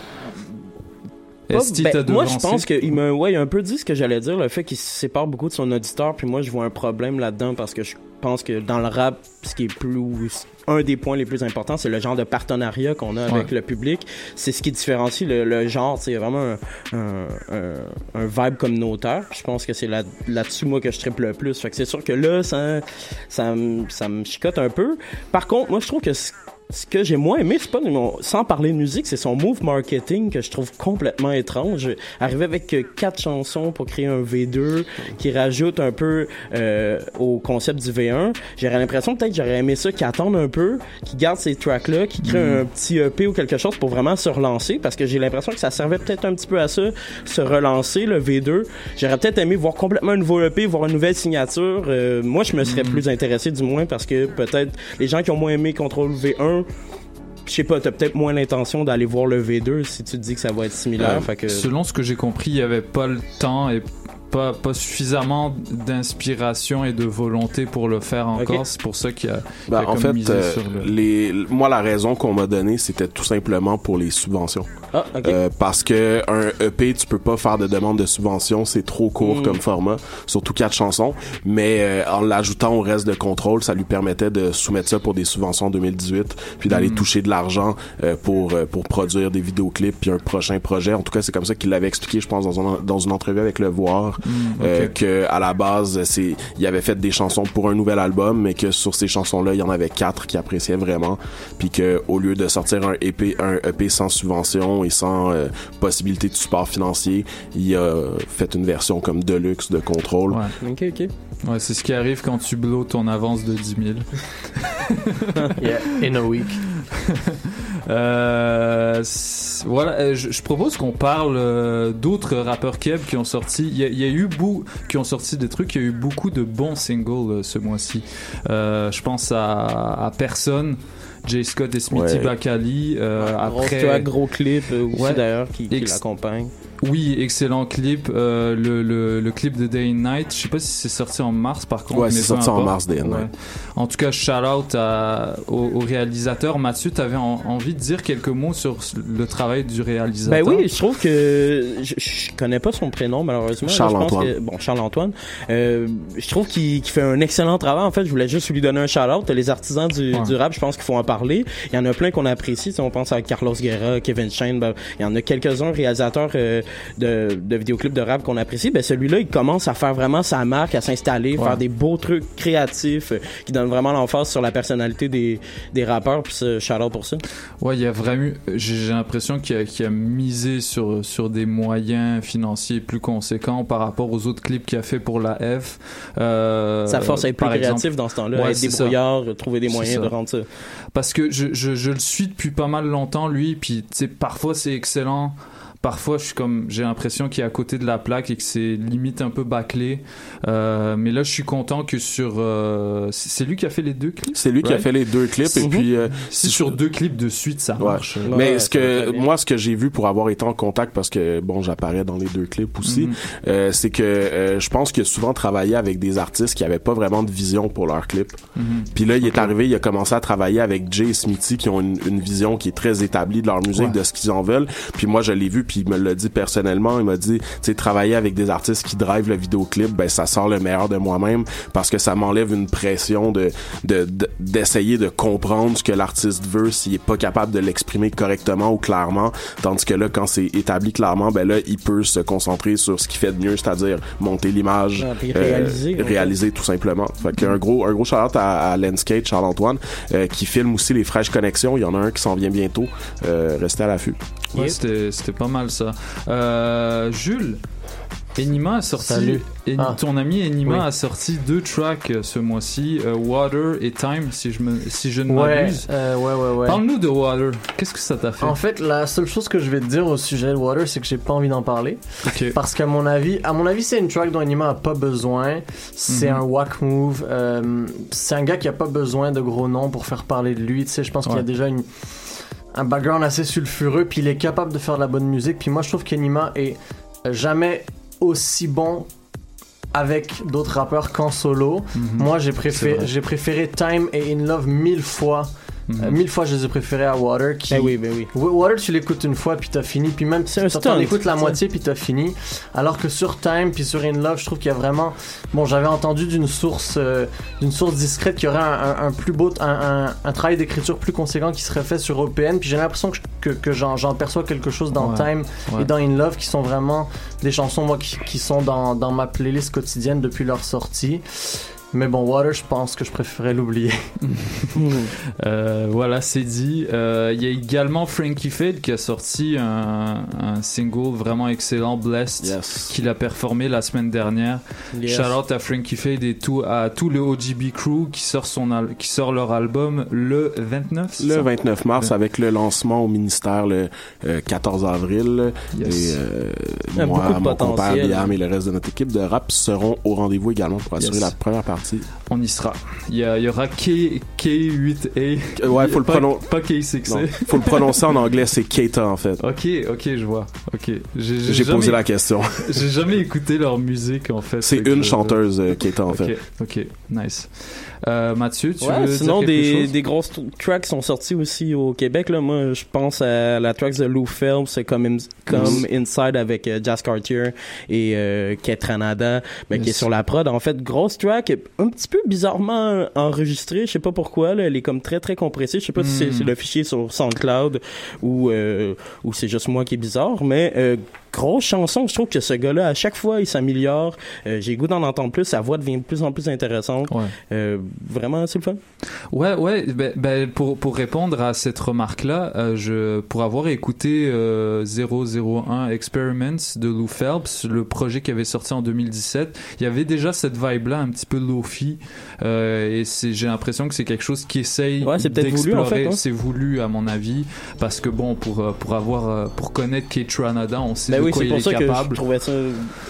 Ben, moi, je pense qu'il m'a ouais, un peu dit ce que j'allais dire, le fait qu'il se sépare beaucoup de son auditeur, puis moi, je vois un problème là-dedans parce que je pense que dans le rap, ce qui est plus un des points les plus importants, c'est le genre de partenariat qu'on a avec Ouais. le public. C'est ce qui différencie le, le genre. a vraiment un, un, un- un vibe communautaire. Je pense que c'est là, là-dessus, moi, que je triple le plus. Fait que c'est sûr que là, ça, ça, me- ça me chicote un peu. Par contre, moi, je trouve que ce ce que j'ai moins aimé, c'est pas sans parler de musique, c'est son move marketing que je trouve complètement étrange. Arriver avec quatre chansons pour créer un V2 qui rajoute un peu euh, au concept du V1. J'aurais l'impression peut-être j'aurais aimé ça qui attendent un peu, qui garde ces tracks là, qui crée Mm. un petit EP ou quelque chose pour vraiment se relancer parce que j'ai l'impression que ça servait peut-être un petit peu à ça, se relancer le V2. J'aurais peut-être aimé voir complètement un nouveau EP, voir une nouvelle signature. Euh, moi, je me serais plus intéressé du moins parce que peut-être les gens qui ont moins aimé Control V1 je sais pas, t'as peut-être moins l'intention d'aller voir le V2 si tu te dis que ça va être similaire. Euh, fait que... Selon ce que j'ai compris, il y avait pas le temps et pas, pas suffisamment d'inspiration et de volonté pour le faire encore. C'est pour ça qu'il y a, qu'il Ben, y a en fait, misé euh, sur le... les, moi, la raison qu'on m'a donnée, c'était tout simplement pour les subventions. Ah, ok. Euh, parce que un EP, tu peux pas faire de demande de subvention, c'est trop court Mm. comme format, surtout quatre chansons. Mais euh, en l'ajoutant au reste de contrôle, ça lui permettait de soumettre ça pour des subventions en 2018, puis d'aller Mm. toucher de l'argent euh, pour euh, pour produire des vidéoclips puis un prochain projet. En tout cas, c'est comme ça qu'il l'avait expliqué, je pense, dans, un- dans une entrevue avec Le Voir, Mm, euh, ok. que à la base, c'est il avait fait des chansons pour un nouvel album, mais que sur ces chansons-là, il y en avait quatre qu'il appréciait vraiment, puis que au lieu de sortir un EP, un EP sans subvention et sans euh, possibilité de support financier, il a fait une version comme deluxe de contrôle. Ouais. Ok, ok. Ouais, c'est ce qui arrive quand tu blows ton avance de 10 000. <laughs> Yeah, in a week. <laughs> Euh, voilà, euh, je, je propose qu'on parle euh, d'autres rappeurs keb qui ont sorti. Il y, y a eu beaucoup qui ont sorti des trucs. Il y a eu beaucoup de bons singles euh, ce mois-ci. Euh, je pense à, à Personne, Jay Scott et Smithy Ouais. Bakali. euh, Gros après, track, gros clip aussi Ouais. d'ailleurs qui, qui l'accompagne. Oui, excellent clip. Euh, le, le, le clip de Day and Night, je sais pas si c'est sorti en mars par contre. Ouais, mais c'est sorti en mars, Day and Night. En tout cas, shout out à- au, au réalisateur. Mathieu, t'avais en- envie de dire quelques mots sur le travail du réalisateur? Ben oui, je trouve que je, je connais pas son prénom malheureusement. Je pense Charles-Antoine. que- Bon, Charles Antoine. Euh, je trouve qu'il qu'il fait un excellent travail. En fait, je voulais juste lui donner un shout out. Les artisans du, Ouais. du rap, je pense qu'il faut en parler. Il y en a plein qu'on apprécie. Si on pense à Carlos Guerra, Kevin Shane, ben, il y en a quelques-uns réalisateurs euh, de, de vidéoclips de rap qu'on apprécie. Ben celui-là, il commence à faire vraiment sa marque, à s'installer, Ouais. faire des beaux trucs créatifs euh, qui donnent vraiment l'emphase sur la personnalité des, des rappeurs. Puis shout out pour ça. Ouais, il y a vraiment, j'ai l'impression qu'il a, qu'il a misé sur, sur des moyens financiers plus conséquents par rapport aux autres clips qu'il a fait pour la F. Euh, Ça force à être plus exemple. créatif dans ce temps-là, Ouais, à être c'est ça. débrouillard, trouver des moyens de rendre ça. Parce que je, je, je le suis depuis pas mal longtemps, lui, puis parfois c'est excellent. Parfois, je suis comme, j'ai l'impression qu'il est à côté de la plaque et que c'est limite un peu bâclé. Euh, mais là, je suis content que sur, euh, c'est lui qui a fait les deux clips? C'est lui qui a fait les deux clips et Mhm. puis euh, si sur deux clips de suite ça Ouais. marche. euh, Mais Ouais, ce que moi ce que j'ai vu pour avoir été en contact parce que bon j'apparais dans les deux clips aussi, euh, c'est que euh, je pense qu'il a souvent travaillé avec des artistes qui avaient pas vraiment de vision pour leurs clips. Mhm. Puis là il est arrivé, il a commencé à travailler avec Jay et Smithy qui ont une, une vision qui est très établie de leur musique, Ouais. de ce qu'ils en veulent. Puis moi je l'ai vu puis il me l'a dit personnellement, il m'a dit tu sais travailler avec des artistes qui drivent le vidéoclip, ben ça sort le meilleur de moi-même parce que ça m'enlève une pression de de- de- d'essayer de, comprendre ce que l'artiste veut s'il est pas capable de l'exprimer correctement ou clairement. Tandis que là quand c'est établi clairement ben là il peut se concentrer sur ce qu'il fait de mieux c'est-à-dire monter l'image Ah, puis réaliser, tout simplement. Fait qu'un gros un gros shout out à, à Lenscape Charles Antoine euh, qui filme aussi les fraîches connexions. Il y en a un qui s'en vient bientôt. Euh, restez à l'affût. Ouais, c'était c'était pas mal ça. Euh, Jules, Enima a sorti. Salut. En- Ah. Ton ami Enima Oui. a sorti deux tracks euh, ce mois-ci, euh, Water et Time, si je, me, si je ne Ouais, m'abuse. euh, ouais, ouais, ouais. Parle-nous de Water. Qu'est-ce que ça t'a fait? En fait, la seule chose que je vais te dire au sujet de Water, c'est que j'ai pas envie d'en parler. Parce qu'à mon avis, à mon avis, c'est une track dont Anima a pas besoin. C'est Mhm. un whack move. Euh, c'est un gars qui a pas besoin de gros noms pour faire parler de lui. Tu sais, je pense qu'il y a déjà une, un background assez sulfureux, puis il est capable de faire de la bonne musique. Puis moi, je trouve qu'Anima est jamais aussi bon avec d'autres rappeurs qu'en solo. Mhm. Moi, j'ai préféré, préféré Time et In Love mille fois. Euh, mille fois, je les ai préférés à Water. Qui... Ben oui, ben oui. Wa- Water, tu l'écoutes une fois, puis t'as fini. Puis même, stunt, écoutes la tu moitié, puis t'as fini. Alors que sur Time, puis sur In Love, je trouve qu'il y a vraiment. Bon, j'avais entendu d'une source, euh, d'une source discrète qu'il y aurait un, un- un plus beau, un, un- un travail d'écriture plus conséquent qui serait fait sur OPN. Puis j'ai l'impression que, que, que j'en, j'en perçois quelque chose dans Ouais. Time Ouais. et dans In Love qui sont vraiment des chansons, moi, qui, qui sont dans, dans ma playlist quotidienne depuis leur sortie. Mais bon, Water, je pense que je préférais l'oublier. <laughs> Euh, voilà, c'est dit. Euh, Il y a également Frankie Fade qui a sorti un, un single vraiment excellent, Blessed, qu'il a performé la semaine dernière. Yes. Shout out à Frankie Fade et tout, à tout le OGB crew qui sort, son al- qui sort leur album le 29. c'est Le ça? 29 mars, Le- avec le lancement au ministère le euh, 14 avril. Yes. Et euh, Il y a moi, mon compère. Liam et le reste de notre équipe de rap seront au rendez-vous également pour assurer Yes. la première partie. On y sera. Il y, a- il y aura K, K8A. Euh, ouais, faut le pas, pronon- Pas K6A. Non, faut le prononcer en anglais, c'est Keita en fait. Ok, ok, je vois. Ok. J'ai posé la question. <laughs> J'ai jamais écouté leur musique en fait. C'est que une chanteuse euh, Keita en Ok, fait. ok, nice. Euh, Mathieu, tu Ouais, veux sinon dire quelque des, chose? des grosses tracks sont sorties aussi au Québec là. Moi, je pense à la track de Lou Phelps, c'est comme comme Inside avec euh, Jazz Cartier et euh, Kate Ranada, ben, qui est sur la prod. En fait, grosse track, un petit peu bizarrement enregistrée. Je sais pas pourquoi. Là, elle est comme très très compressée. Je sais pas si c'est c'est le fichier sur SoundCloud ou euh, ou c'est juste moi qui est bizarre, mais euh, grosse chanson. Je trouve que ce gars-là, à chaque fois, il s'améliore. Euh, J'ai goût d'en entendre plus. Sa voix devient de plus en plus intéressante. Euh, vraiment, c'est le fun. Ouais, ouais. Ben, ben, pour pour répondre à cette remarque-là, euh, je pour avoir écouté euh, 001 Experiments de Lou Phelps, le projet qui avait sorti en 2017, il y avait déjà cette vibe-là, un petit peu lofi, euh, et j'ai l'impression que c'est quelque chose qui essaye Ouais, c'est voulu, en fait, d'explorer. hein. C'est voulu à mon avis, parce que bon, pour euh, pour avoir euh, pour connaître Kate Ranada, on sait Ben de oui, quoi c'est il pour ça que capable. je trouvais ça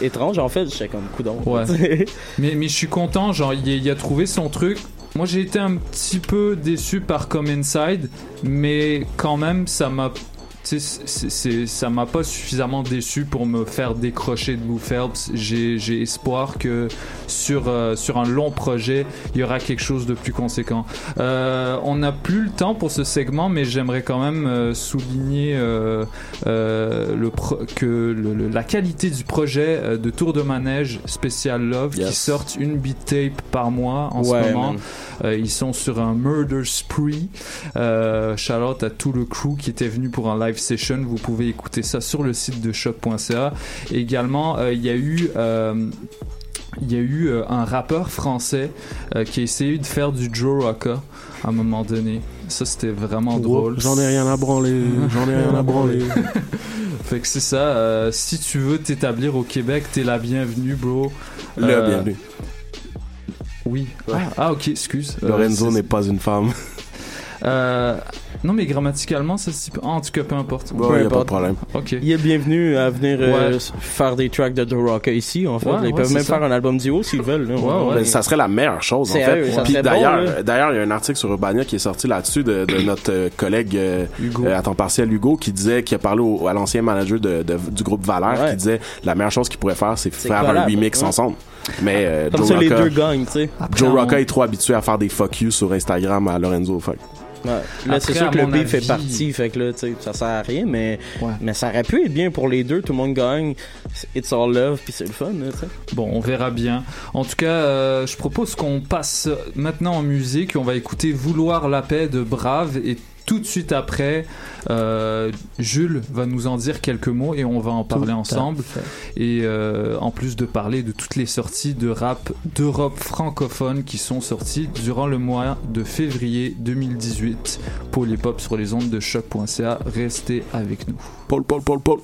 étrange. En fait, j'étais comme coudon. Ouais. <laughs> mais, mais je suis content, genre, il, a- il a trouvé son truc. Moi, j'ai été un petit peu déçu par Come Inside, mais quand même, ça m'a. Tu sais, ça m'a pas suffisamment déçu pour me faire décrocher de Lou Phelps. J'ai espoir que sur, euh, sur un long projet, il y aura quelque chose de plus conséquent. Euh, on n'a plus le temps pour ce segment, mais j'aimerais quand même euh, souligner euh, euh, le pro- que le- le- la qualité du projet euh, de Tour de Manège spécial Love qui sortent une beat tape par mois en Ouais, ce moment. ils sont sur un murder spree. Euh, shout out à tout le crew qui était venu pour un live session. Vous pouvez écouter ça sur le site de choc.ca. Également, euh, il y a eu euh, il y a eu euh, un rappeur français euh, qui a essayé de faire du Joe Rocca à un moment donné. Ça, c'était vraiment drôle. J'en ai rien à branler, j'en ai rien à branler. <laughs> fait que c'est ça. euh, si tu veux t'établir au Québec, t'es la bienvenue, bro. Le Euh, bienvenu. Oui. Ah, ah, ok, excuse. Lorenzo n'est pas une femme. Euh, non, mais grammaticalement, ça pas. Ah, en tout cas, peu importe. Peu importe. Ok. Il est bienvenu à venir euh, Ouais. faire des tracks de Joe Rocca ici, en fait. Ouais, Ils ouais, peuvent même ça. faire un album duo s'ils veulent. là. Ben, ça serait la meilleure chose en fait. eux, ça Puis serait bon, d'ailleurs, d'ailleurs, il y a un article sur Urbania qui est sorti là-dessus de, de notre euh, collègue euh, euh, à temps partiel Hugo qui disait qui a parlé au- à l'ancien manager de, de- du groupe Valère Ouais. qui disait la meilleure chose qu'il pourrait faire c'est C'est faire un collab, remix ouais. ensemble. Mais euh, Comme Joe ça, les deux gagnent, tu sais. Joe Rocca est trop habitué à faire des fuck you sur Instagram à Lorenzo. Fait. Là, c'est sûr que le beef fait partie, fait que là, tu sais, ça sert à rien, mais, mais ça aurait pu être bien pour les deux, tout le monde gagne. It's all love, puis c'est le fun, là. Bon, on verra bien. En tout cas, euh, je propose qu'on passe maintenant en musique. On va écouter Vouloir la paix de Brave et tout de suite après, euh, Jules va nous en dire quelques mots et on va en parler ensemble. Et euh, en plus de parler de toutes les sorties de rap d'Europe francophone qui sont sorties durant le mois de février 2018. Paul et Pop sur les ondes de choc.ca. Restez avec nous. Paul, Paul, Paul, Paul.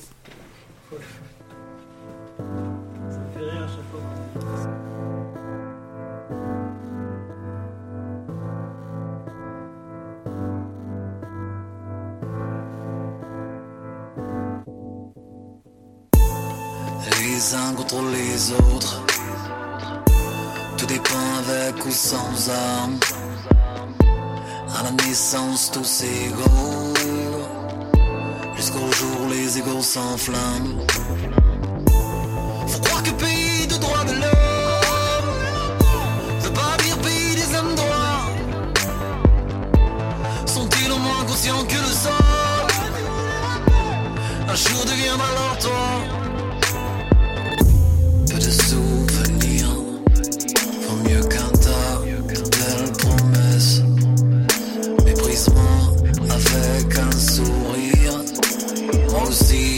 Les autres. Tout dépend avec ou sans armes. À la naissance, tous égaux. Jusqu'au jour, les égaux s'enflamment. Faut croire que pays de droit de l'homme. Veut pas dire pays des hommes droits. Sont-ils au moins conscients que le sol un jour deviendra leur toit? Vaut mieux qu'un tas de promesses. Méprise-moi avec un sourire.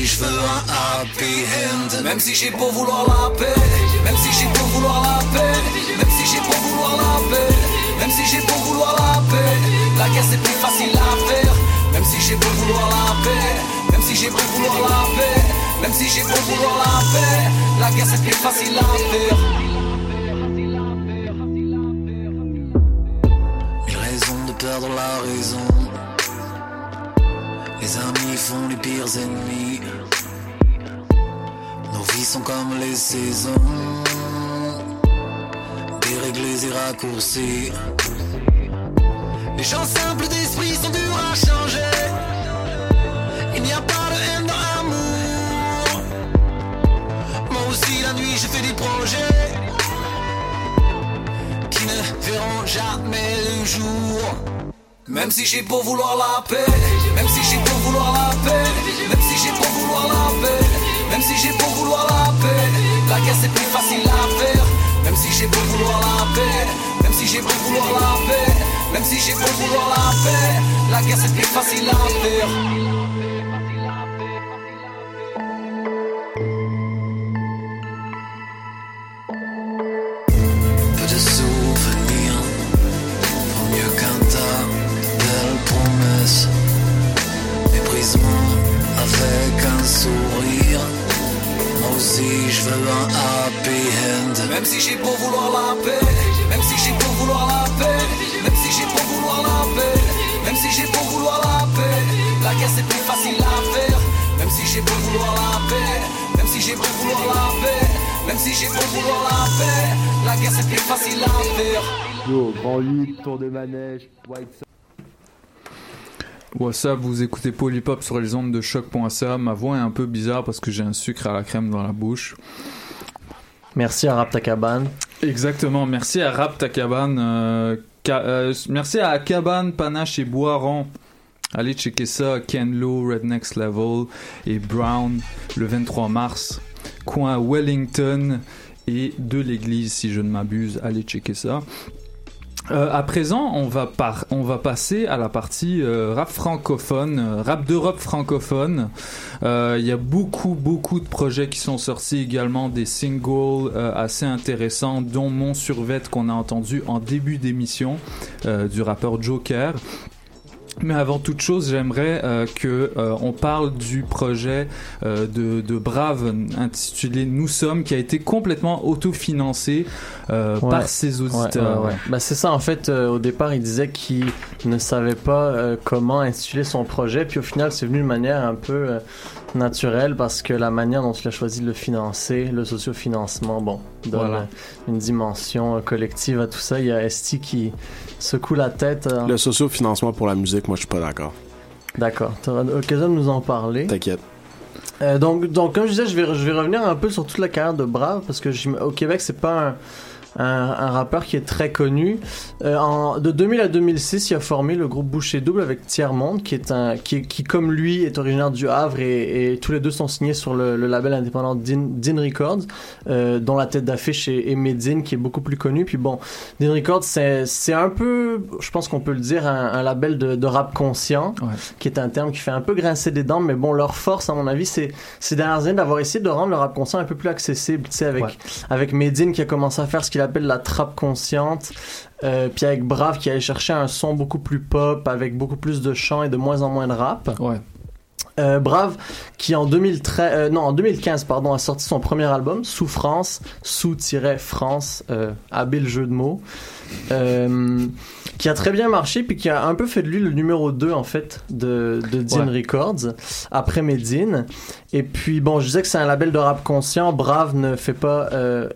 Je veux un happy end. Même si j'ai beau vouloir la paix, même si j'ai beau vouloir la paix, même si j'ai beau vouloir la paix, même si j'ai beau vouloir la paix, la guerre c'est plus facile à faire. Même si j'ai beau vouloir la paix, même si j'ai beau vouloir la paix, même si j'ai beau vouloir la paix, la guerre c'est plus facile à faire. Mille raisons de perdre la raison. Les amis font les pires ennemis. Nos vies sont comme les saisons, déréglées et raccourcies. Les gens simples d'esprit sont durs à changer. Je fais des projets qui ne verront jamais le jour. Même si j'ai beau vouloir la paix, même si j'ai beau vouloir la paix, même si j'ai beau vouloir la paix, même si j'ai beau vouloir la paix, la guerre c'est plus facile à faire. Même si j'ai beau vouloir la paix, même si j'ai beau vouloir la paix, même si j'ai beau vouloir la paix, la guerre c'est plus facile à faire. Tour de Manège, White Sox. What's up, vous écoutez Polypop sur les ondes de choc.ca. Ma voix est un peu bizarre parce que j'ai un sucre à la crème dans la bouche. Merci à Rap Takaban. Exactement, merci à Rap Takaban. euh, euh, merci à Cabane, Panache et Boiron. Allez checker ça, Ken Lo, Red Next Level et Brown le 23 mars. Coin Wellington et de l'église si je ne m'abuse. Allez checker ça. Euh, à présent, on va, par- on va passer à la partie euh, rap francophone, euh, rap d'Europe francophone. Euh, Il y a beaucoup, beaucoup de projets qui sont sortis également, des singles assez intéressants, dont Mon Survêt qu'on a entendu en début d'émission du rappeur Joker. Mais avant toute chose, j'aimerais euh, que euh, on parle du projet euh, de, de Brave intitulé Nous sommes, qui a été complètement autofinancé euh, Ouais. par ses auditeurs. Ouais. Bah, c'est ça, en fait, au départ, il disait qu'il ne savait pas comment intituler son projet, puis au final, c'est venu de manière un peu naturelle parce que la manière dont il a choisi de le financer, le sociofinancement, bon, donne Voilà. une dimension collective à tout ça. Il y a Esti qui secoue la tête. euh, Le socio-financement pour la musique, moi, je suis pas d'accord. D'accord, tu auras l'occasion de nous en parler. T'inquiète. Euh, donc, donc, comme je disais, je vais, je vais revenir un peu sur toute la carrière de Brave parce que au Québec, c'est pas un, un, un rappeur qui est très connu. Euh, en, de 2000 à 2006, il a formé le groupe Boucher Double avec Tiers Monde, qui est un, qui, qui comme lui est originaire du Havre et, et tous les deux sont signés sur le, le label indépendant Din, Din Records, euh, dont la tête d'affiche est, est Medine, qui est beaucoup plus connu. Puis bon, Din Records, c'est, c'est un peu, je pense qu'on peut le dire, un, un label de, de rap conscient, qui est un terme qui fait un peu grincer des dents, mais bon, leur force, à mon avis, c'est ces dernières années d'avoir essayé de rendre le rap conscient un peu plus accessible, tu sais, avec, Ouais. avec Medine qui a commencé à faire ce qu'il appelle la trappe consciente, euh, puis avec Brave qui allait chercher un son beaucoup plus pop, avec beaucoup plus de chants et de moins en moins de rap. Ouais. Euh, Brave, qui en 2013, euh, non, en 2015, pardon, a sorti son premier album, Souffrance, sous-France, euh, habile jeu de mots, euh, qui a très bien marché, puis qui a un peu fait de lui le numéro 2, en fait, de, de Dean Ouais. Records, après Medine. Et puis, bon, je disais que c'est un label de rap conscient, Brave ne fait pas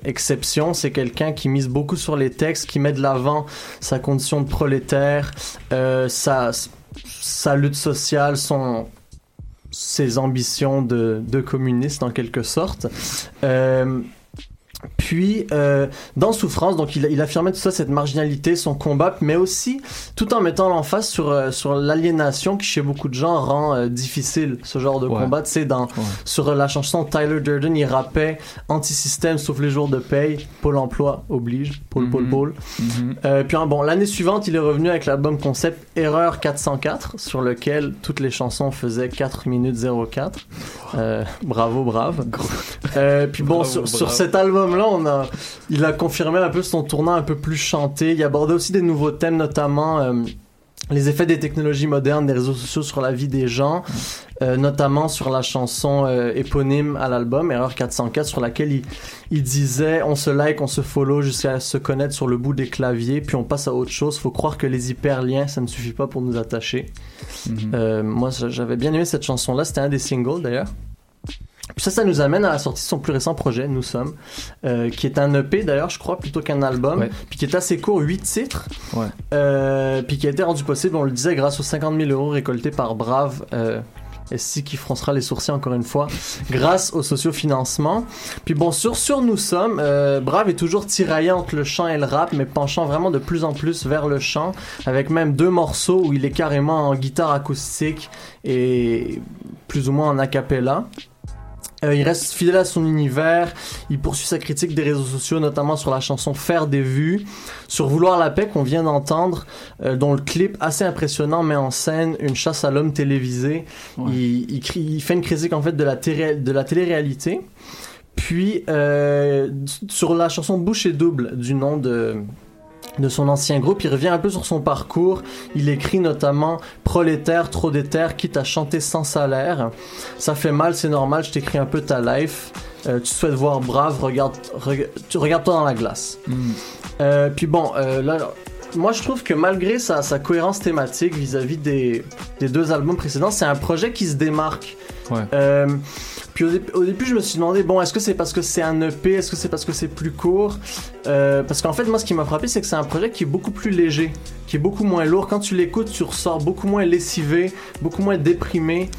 exception, c'est quelqu'un qui mise beaucoup sur les textes, qui met de l'avant sa condition de prolétaire, sa, sa lutte sociale, son ses ambitions de, de communiste en quelque sorte. Euh, Puis, euh, dans Souffrance, donc il, il affirmait tout ça, cette marginalité, son combat, mais aussi tout en mettant l'emphase sur, euh, sur l'aliénation qui, chez beaucoup de gens, rend euh, difficile ce genre de Ouais. combat. Tu sais, dans, sur la chanson Tyler Durden, il rappait anti-système sauf les jours de paye, Pôle emploi oblige, Pôle, Pôle, Mhm. Pôle. Mhm. Euh, puis hein, bon, l'année suivante, il est revenu avec l'album concept Erreur 404, sur lequel toutes les chansons faisaient 4 minutes 04. Euh, bravo, brave. Puis bon, Bravo, sur, sur cet album-là, on a, il a confirmé un peu son tournant un peu plus chanté. Il abordait aussi des nouveaux thèmes, notamment euh, les effets des technologies modernes, des réseaux sociaux sur la vie des gens, euh, notamment sur la chanson euh, éponyme à l'album, Erreur 404, sur laquelle il, il disait on se like, on se follow jusqu'à se connaître sur le bout des claviers, puis on passe à autre chose. Faut croire que les hyperliens, ça ne suffit pas pour nous attacher. Euh, moi, j'avais bien aimé cette chanson-là. C'était un des singles d'ailleurs. Puis ça, ça nous amène à la sortie de son plus récent projet, Nous sommes, euh, qui est un EP d'ailleurs, je crois, plutôt qu'un album, Ouais. puis qui est assez court, 8 titres, Ouais. euh, puis qui a été rendu possible, on le disait, grâce aux 50 000 euros récoltés par Brave. Euh, SC qui froncera les sourcils encore une fois, grâce au sociofinancement. Puis bon, sur, sur Nous Sommes, euh, Brave est toujours tiraillé entre le chant et le rap, mais penchant vraiment de plus en plus vers le chant, avec même deux morceaux où il est carrément en guitare acoustique et plus ou moins en a cappella. Euh, il reste fidèle à son univers, il poursuit sa critique des réseaux sociaux, notamment sur la chanson Faire des vues, sur Vouloir la paix qu'on vient d'entendre, euh, dont le clip assez impressionnant met en scène une chasse à l'homme télévisée. Il, il, crie- il fait une critique en fait de la, télé- de la télé-réalité. Puis euh, sur la chanson Bouche et double du nom de de son ancien groupe, il revient un peu sur son parcours. Il écrit notamment Prolétaire, trop déter, quitte à chanter sans salaire. Ça fait mal, c'est normal, je t'écris un peu ta life. Euh, tu souhaites voir brave, regarde, rega- tu regarde-toi dans la glace. Euh, puis bon, euh, là, moi je trouve que malgré sa, sa cohérence thématique vis-à-vis des, des deux albums précédents, c'est un projet qui se démarque. Ouais. Euh, puis au, dé- au début, je me suis demandé, bon, est-ce que c'est parce que c'est un EP, est-ce que c'est parce que c'est plus court? Euh, Parce qu'en fait, moi, ce qui m'a frappé, c'est que c'est un projet qui est beaucoup plus léger, qui est beaucoup moins lourd. Quand tu l'écoutes, tu ressors beaucoup moins lessivé, beaucoup moins déprimé.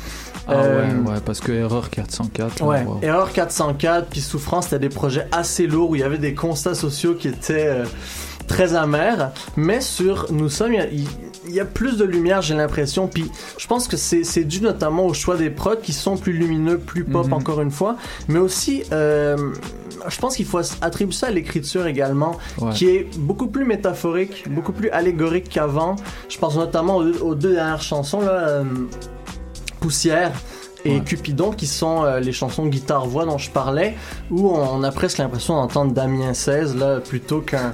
Ah Euh, ouais, ouais, parce que Erreur 404. là, Ouais, wow. Erreur 404, puis Souffrance, c'était des projets assez lourds où il y avait des constats sociaux qui étaient euh, très amers. Mais sur Nous sommes, il il- y a plus de lumière, j'ai l'impression. Puis je pense que c'est dû notamment au choix des prods qui sont plus lumineux, plus pop, Mhm. encore une fois. Mais aussi, euh, je pense qu'il faut attribuer ça à l'écriture également, Ouais. qui est beaucoup plus métaphorique, beaucoup plus allégorique qu'avant. Je pense notamment aux, aux deux dernières chansons, là. euh, Poussière et Cupidon qui sont euh, les chansons guitare-voix dont je parlais où on, on a presque l'impression d'entendre Damien 16 là plutôt qu'un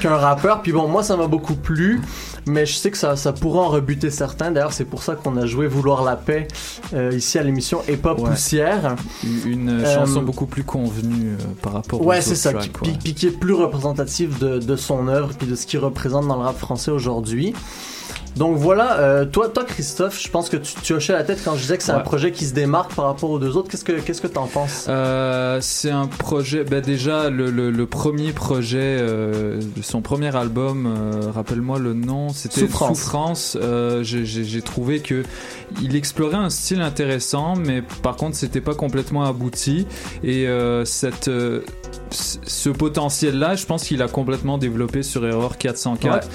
qu'un rappeur puis bon moi ça m'a beaucoup plu mais je sais que ça, ça pourra en rebuter certains d'ailleurs c'est pour ça qu'on a joué Vouloir la paix euh, ici à l'émission Hop Ouais. Poussière Une Euh, chanson beaucoup plus convenue euh, par rapport Ouais, c'est ça, qui, tracks, ouais. puis- puis qui est plus représentatif de, de son œuvre puis de ce qu'il représente dans le rap français aujourd'hui. Donc voilà, euh, toi, toi Christophe, je pense que tu, tu hochais la tête quand je disais que c'est un projet qui se démarque par rapport aux deux autres. Qu'est-ce que qu'est-ce que t'en penses? Euh, c'est un projet. Bah déjà, le, le, le premier projet, euh, son premier album, rappelle-moi le nom, c'était Souffrance. Souffrance. J'ai- trouvé que il explorait un style intéressant, mais par contre, c'était pas complètement abouti. Et cette ce potentiel-là, je pense qu'il a complètement développé sur Error 404,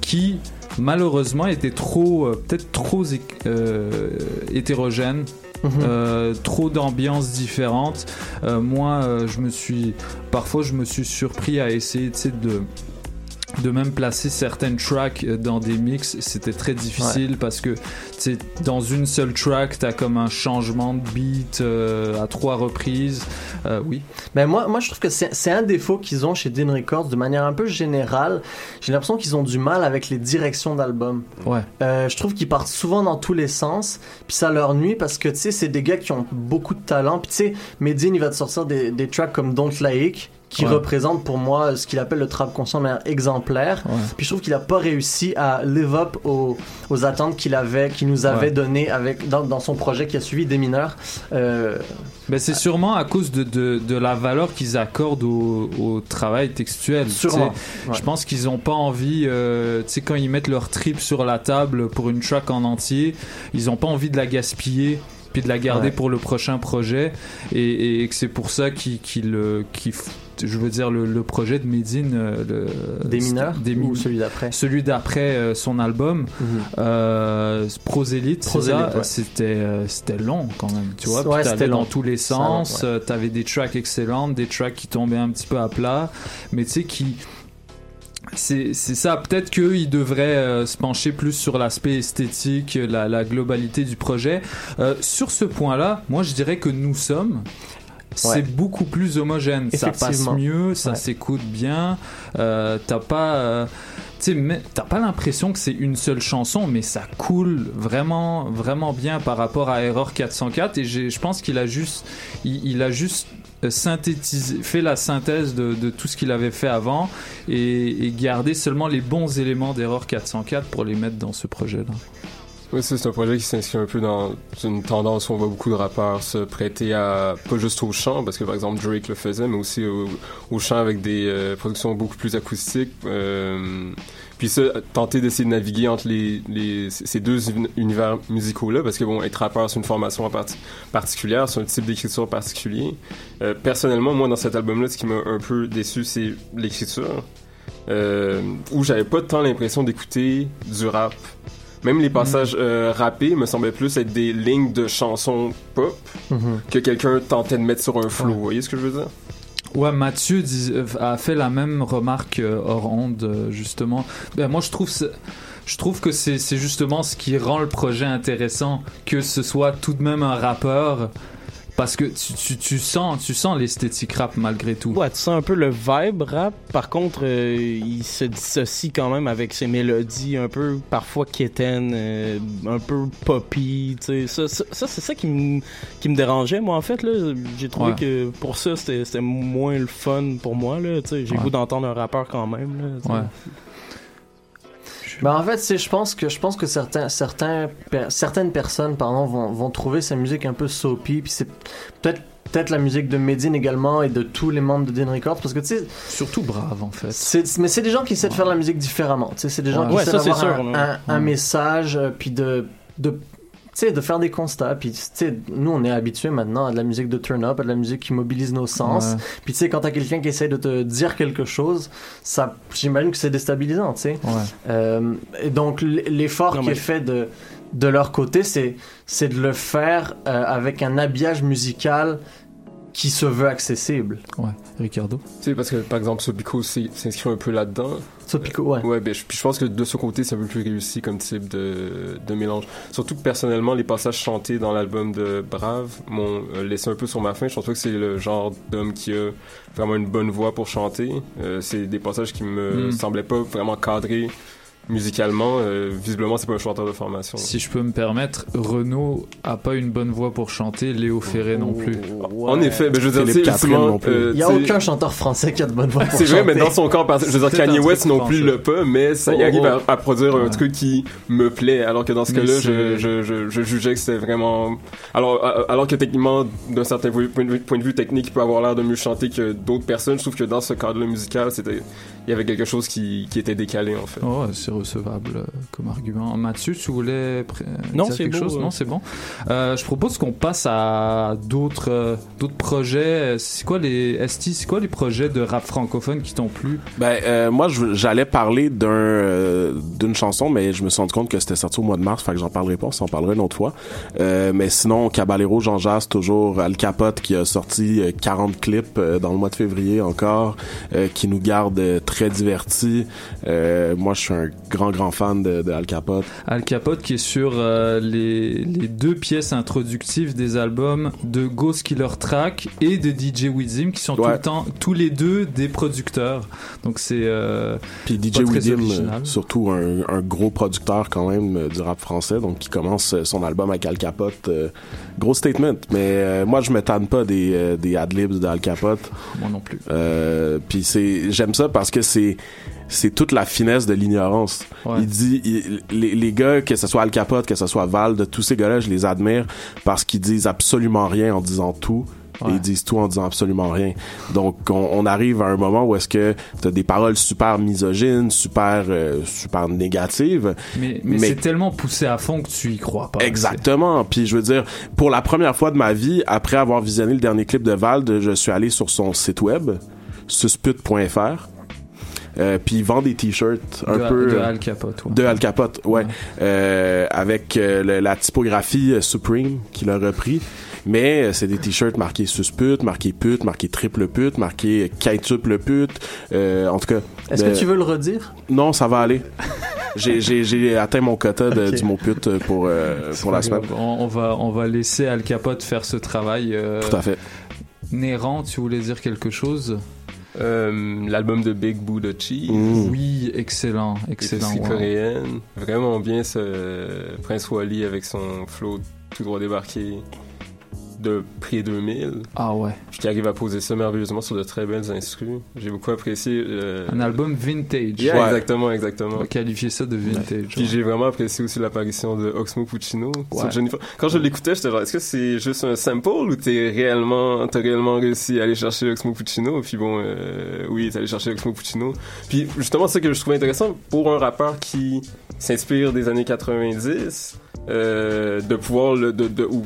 qui malheureusement était trop, euh, peut-être trop euh, hétérogène. Mhm. Euh, trop d'ambiances différentes. Moi, je me suis, parfois, je me suis surpris à essayer, de de même placer certaines tracks euh, dans des mix, c'était très difficile parce que dans une seule track, t'as comme un changement de beat euh, à trois reprises. Euh, oui. Ben moi, moi, je trouve que c'est c'est un défaut qu'ils ont chez Dean Records de manière un peu générale. J'ai l'impression qu'ils ont du mal avec les directions d'albums. Ouais. Euh, je trouve qu'ils partent souvent dans tous les sens, puis ça leur nuit parce que tu sais, c'est des gars qui ont beaucoup de talent. Puis tu sais, Medine, il va te sortir des, des tracks comme Don't Like qui Ouais. représente pour moi ce qu'il appelle le trap conscient de manière exemplaire. Puis je trouve qu'il a pas réussi à live up aux, aux attentes qu'il avait, qu'il nous avait Ouais. donné avec dans, dans son projet qui a suivi des mineurs. Euh, Ben, c'est sûrement à cause de, de, de la valeur qu'ils accordent au, au travail textuel. tu Sûrement. Je pense qu'ils ont pas envie, euh, tu sais, quand ils mettent leur trip sur la table pour une track en entier, ils ont pas envie de la gaspiller puis de la garder Ouais. pour le prochain projet et, et que c'est pour ça qu'ils qu'ils, euh, qu'ils f- je veux dire le, le projet de Medine, euh, le, Des mineurs des ou celui d'après celui d'après euh, son album, Mhm. euh, Prosélite, c'était c'était long quand même, tu vois. Ouais, dans tous les sens, ouais. t'avais des tracks excellentes, des tracks qui tombaient un petit peu à plat, mais tu sais qui c'est ça, peut-être qu'il devrait euh, se pencher plus sur l'aspect esthétique, la, la globalité du projet. Euh, sur ce point-là, moi je dirais que nous sommes. C'est Ouais. beaucoup plus homogène, ça passe mieux, ça Ouais. s'écoute bien. Euh, t'as pas, euh, t'as pas l'impression que c'est une seule chanson, mais ça coule vraiment, vraiment bien par rapport à Error 404. Et je pense qu'il a juste, il, il a juste euh, synthétisé, fait la synthèse de, de tout ce qu'il avait fait avant et, et gardé seulement les bons éléments d'Error 404 pour les mettre dans ce projet-là. Oui, c'est un projet qui s'inscrit un peu dans une tendance où on voit beaucoup de rappeurs se prêter à, pas juste au chant, parce que par exemple Drake le faisait, mais aussi au, chant avec des euh, productions beaucoup plus acoustiques. euh, puis ça, tenter d'essayer de naviguer entre ces deux uni- univers musicaux-là, parce que bon, être rappeur, c'est une formation particulière, c'est un type d'écriture particulier. Euh, personnellement, moi, dans cet album-là, ce qui m'a un peu déçu, c'est l'écriture. Où j'avais pas tant l'impression d'écouter du rap. Même les passages euh, rappés me semblaient plus être des lignes de chansons pop Mhm. que quelqu'un tentait de mettre sur un flow. Vous voyez ce que je veux dire? Ouais, Mathieu euh, a fait la même remarque euh, hors onde, euh, justement. Ben, moi, je trouve, je trouve que c'est justement ce qui rend le projet intéressant, que ce soit tout de même un rappeur. Parce que tu, tu, tu sens, tu sens l'esthétique rap malgré tout. Ouais, tu sens un peu le vibe rap. Par contre, euh, il se dissocie quand même avec ses mélodies un peu parfois quétaines, euh, un peu poppy. Ça, ça, ça, c'est ça qui me qui me dérangeait, moi, en fait. là J'ai trouvé Ouais. que pour ça, c'était moins le fun pour moi. J'ai Ouais. goût d'entendre un rappeur quand même. Là. Ben en fait, c'est je pense que je pense que certains certains per- certaines personnes pardon vont, vont trouver sa musique un peu soapy puis c'est peut-être peut-être la musique de Medine également et de tous les membres de Dean Records parce que tu sais surtout brave en fait. C'est mais c'est des gens qui essaient de faire la musique différemment, tu sais, c'est des gens Ouais. qui Ouais, essaient d'avoir un, un- message euh, puis de sais, de faire des constats. Puis, tu sais, nous, on est habitués maintenant à de la musique de turn-up, à de la musique qui mobilise nos sens. Ouais. Puis, tu sais, quand t'as quelqu'un qui essaie de te dire quelque chose, ça, j'imagine que c'est déstabilisant, tu sais. Ouais. Euh, et donc, l'effort qui mais- est fait de, de leur côté, c'est, c'est de le faire euh, avec un habillage musical qui se veut accessible. Ouais, Ricardo? Tu sais, parce que par exemple, Sopico c'est- s'inscrit un peu là-dedans. Ouais. Ouais, ben, je, puis je pense que de ce côté, c'est un peu plus réussi comme type de, de mélange. Surtout que personnellement, les passages chantés dans l'album de Brave m'ont euh, laissé un peu sur ma faim. Je pense pas que c'est le genre d'homme qui a vraiment une bonne voix pour chanter. Euh, c'est des passages qui me Mm. semblaient pas vraiment cadrés musicalement. Euh, visiblement, c'est pas un chanteur de formation. Si je peux me permettre, Renaud a pas une bonne voix pour chanter, Léo Ferré non plus. En effet, ben, je veux dire, euh, Il y a aucun chanteur français qui a de bonne voix pour C'est vrai, chanter. mais dans son camp, parce- je veux dire, Kanye West non plus le peut, mais ça y Oh, arrive oh. à, à produire un truc qui me plaît, alors que dans ce Mais cas-là, je, je, je, je jugeais que c'était vraiment... Alors, euh, alors que techniquement, d'un certain point de vue, point de vue technique, il peut avoir l'air de mieux chanter que d'autres personnes, je trouve que dans ce cadre-là musical, c'était... Il y avait quelque chose qui, qui était décalé, en fait. Oh, c'est recevable euh, comme argument. Mathieu, tu voulais pré- Non, dire c'est quelque beau, chose euh. Non, c'est bon. Euh, je propose qu'on passe à d'autres d'autres projets. C'est quoi les ST C'est quoi les projets de rap francophone qui t'ont plu? Ben euh, moi je- j'allais parler d'un euh, d'une chanson mais je me suis rendu compte que c'était sorti au mois de mars fait que j'en parlerai pas, on s'en parlera une autre fois. Euh, mais sinon Caballero Jean Jas toujours Al Capote qui a sorti euh, 40 clips euh, dans le mois de février encore euh, qui nous garde très divertis. Euh, moi je suis un grand grand fan de, de Al Capote. Al Capote qui est sur euh, les, les deux pièces introductives des albums de Ghost Killer Track et de DJ Wizim qui sont tout le temps tous les deux des producteurs. Donc c'est euh, Puis DJ original. euh, surtout un, un gros producteur quand même du rap français, donc qui commence son album avec Al Capote. euh, gros statement, mais moi je me tanne pas des, des adlibs d'Al Capote. Moi non plus. Puis c'est, j'aime ça parce que c'est c'est toute la finesse de l'ignorance. Ouais. Il dit, il- les, les gars, que ce soit Al Capote, que ce soit Val, de tous ces gars-là, je les admire parce qu'ils disent absolument rien en disant tout. Et ils disent tout en disant absolument rien. Donc, on, on arrive à un moment où est-ce que t'as des paroles super misogynes, super, euh, super négatives. mais, mais, c'est tellement poussé à fond que tu y crois pas. Exactement. Puis je veux dire, pour la première fois de ma vie, après avoir visionné le dernier clip de Vald, je suis allé sur son site web suspute.fr. Euh, puis il vend des t-shirts un De- peu de euh, Al Capote, ouais. de Al Capote, ouais, Euh, avec euh, le- la typographie Supreme qu'il a repris. Mais euh, c'est des t-shirts marqués suspute, marqués pute, marqués triple pute, marqués quintuple pute. Euh, en tout cas. Est-ce que tu veux le redire? Non, ça va aller. <laughs> J'ai- J'ai j'ai atteint mon quota de- du mot pute pour, euh, pour la semaine. On, on va, on va laisser Al Capote faire ce travail. euh, Tout à fait. Néran, tu voulais dire quelque chose? Euh, L'album de Big Buddha Cheese. Oui, excellent, excellent. Wow. coréenne. Vraiment bien ce Prince Wally avec son flow tout droit débarqué de près 2000. Ah ouais. Puis qui arrive à poser ça merveilleusement sur de très belles instrus. J'ai beaucoup apprécié. euh, Un album vintage. Yeah, exactement, exactement. On va qualifier ça de vintage. Puis j'ai vraiment apprécié aussi l'apparition de Oxmo Puccino sur Ouais. Jennifer. Quand je l'écoutais, j'étais genre, est-ce que c'est juste un sample ou t'es réellement, t'as réellement réussi à aller chercher Oxmo Puccino? Puis bon, euh, oui, t'es allé chercher Oxmo Puccino. Puis justement, c'est ça que je trouvais intéressant pour un rappeur qui s'inspire des années 90, euh, de pouvoir le, de, de, ou,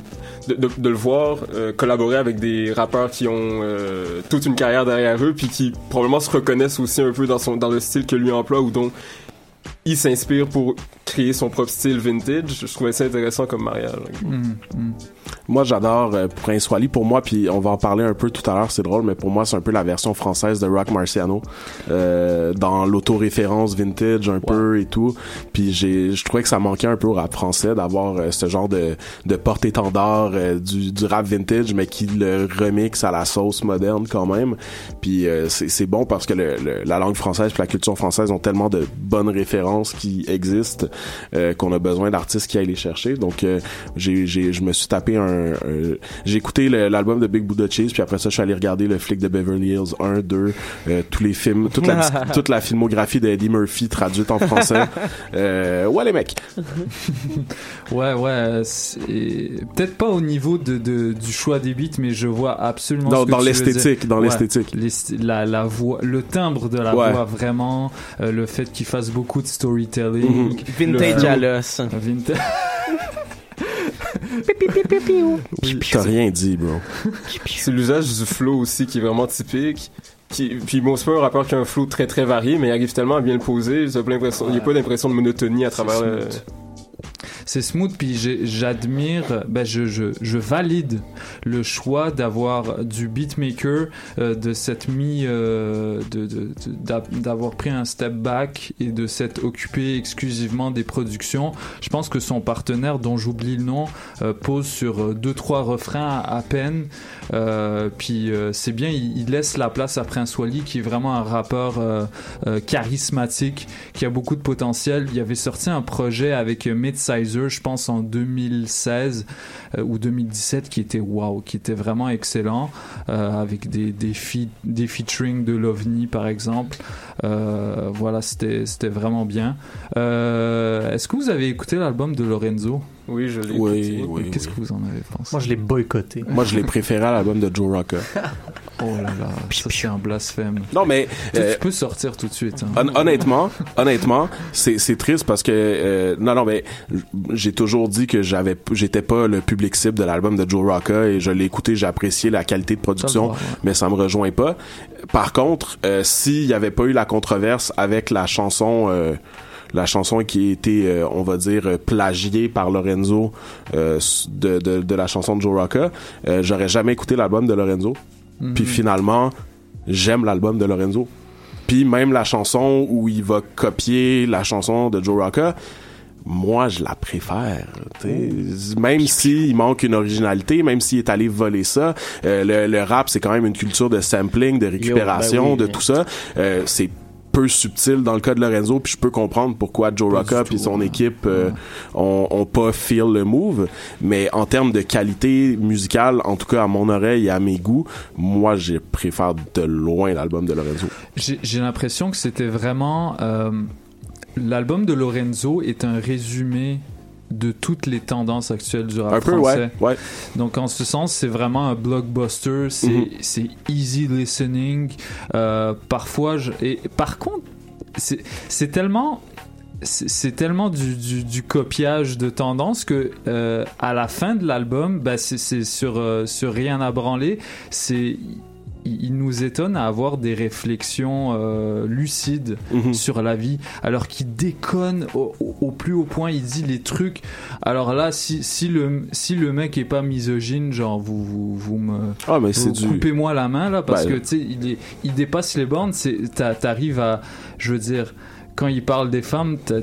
de, de, le voir euh, collaborer avec des rappeurs qui ont euh, toute une carrière derrière eux, puis qui probablement se reconnaissent aussi un peu dans son dans le style que lui emploie ou dont il s'inspire pour créer son propre style vintage. Je trouvais ça intéressant comme mariage. Mhm, mhm. Moi, j'adore euh, Prince Wally. Pour moi, puis on va en parler un peu tout à l'heure, c'est drôle, mais pour moi, c'est un peu la version française de Rock Marciano euh, dans l'autoréférence vintage un peu et tout. Puis j'ai, je trouvais que ça manquait un peu au rap français d'avoir euh, ce genre de, de porte-étendard euh, du, du rap vintage, mais qui le remixe à la sauce moderne quand même. Puis euh, c'est, c'est bon parce que le, le- la langue française puis la culture française ont tellement de bonnes références qui existent euh, qu'on a besoin d'artistes qui aillent les chercher. Donc euh, j'ai, j'ai, je me suis tapé un, un- j'ai écouté l'album de Big Buddha Cheese puis après ça je suis allé regarder le flic de Beverly Hills 1, 2, euh, tous les films, toute la, toute la filmographie d'Eddie Murphy traduite en français. <laughs> Euh, ouais les mecs. <laughs> Ouais, ouais, peut-être pas au niveau de, de- du choix des beats, mais je vois absolument Dans- ce que dans l'esthétique, dans Ouais, l'esthétique. l'est- la, la voix, le timbre de la Ouais. voix, vraiment, euh, le fait qu'il fasse beaucoup de storytelling, Mhm. Vintage le- à l'os. Vintage. <laughs> T'as rien dit, bro. C'est l'usage du flow aussi qui est vraiment typique. Qui, puis bon, c'est pas un rappeur qui a un flow très très varié, mais il arrive tellement à bien le poser. J'ai pas l'impression, il n'y a pas d'impression de monotonie à travers le. C'est smooth, puis j'admire, ben je, valide le choix d'avoir du beatmaker, euh, de cette mis, euh, d'avoir pris un step back et de s'être occupé exclusivement des productions. Je pense que son partenaire, dont j'oublie le nom, euh, pose sur deux trois refrains à, peine. Puis c'est bien, il, laisse la place à Prince Wally, qui est vraiment un rappeur charismatique, qui a beaucoup de potentiel. Il avait sorti un projet avec euh, Midsizer, je pense en 2016 euh, ou 2017, qui était wow, qui était vraiment excellent, euh, avec des des, des featuring de l'OVNI par exemple. Euh, voilà, c'était c'était vraiment bien. Est-ce que vous avez écouté l'album de Lorenzo? Oui, je l'ai Oui, écouté. oui, Qu'est-ce que vous en avez pensé Moi, je l'ai boycotté. Moi, je l'ai préféré à l'album de Joe Rocca. <laughs> Oh là là, ça c'est un blasphème. Non, mais Tu, euh, tu peux sortir tout de suite. hein. Hon- honnêtement, honnêtement, c'est c'est triste parce que euh, non non mais j'ai toujours dit que j'avais j'étais pas le public cible de l'album de Joe Rocca et je l'ai écouté, j'ai apprécié la qualité de production, Ça ouais. mais ça me rejoint pas. Par contre, euh, s'il y avait pas eu la controverse avec la chanson euh, la chanson qui a été, euh, on va dire, euh, plagiée par Lorenzo euh, de, de, de la chanson de Joe Rocca, euh, j'aurais jamais écouté l'album de Lorenzo. Mhm. Puis finalement, j'aime l'album de Lorenzo. Puis même la chanson où il va copier la chanson de Joe Rocca, moi je la préfère. t'sais. Même s'il manque une originalité, même s'il est allé voler ça, euh, le, le rap c'est quand même une culture de sampling, de récupération, oui. de tout ça. Euh, c'est peu subtil dans le cas de Lorenzo puis je peux comprendre pourquoi Joe Rocca tout, son ouais. équipe euh, ont, ont pas feel le move mais en termes de qualité musicale en tout cas à mon oreille et à mes goûts moi je préfère de loin l'album de Lorenzo J'ai j'ai l'impression que c'était vraiment. euh, L'album de Lorenzo est un résumé de toutes les tendances actuelles du rap un peu français. ouais ouais Donc en ce sens, c'est vraiment un blockbuster, c'est Mhm. c'est easy listening. Euh, parfois, je, et par contre, c'est c'est tellement c'est tellement du, du, du copiage de tendance que euh, à la fin de l'album, bah, c'est c'est sur euh, sur rien à branler, c'est il, il nous étonne à avoir des réflexions euh, lucides sur la vie, alors qu'il déconne au, au- au plus haut point. Il dit les trucs. Alors là, si, si le si le mec est pas misogyne, genre vous vous, vous me Ah, du- coupez-moi la main là, parce Ben, que tu sais, il, est- il dépasse les bornes. T'arrives à, je veux dire. Quand il parle des femmes, t'as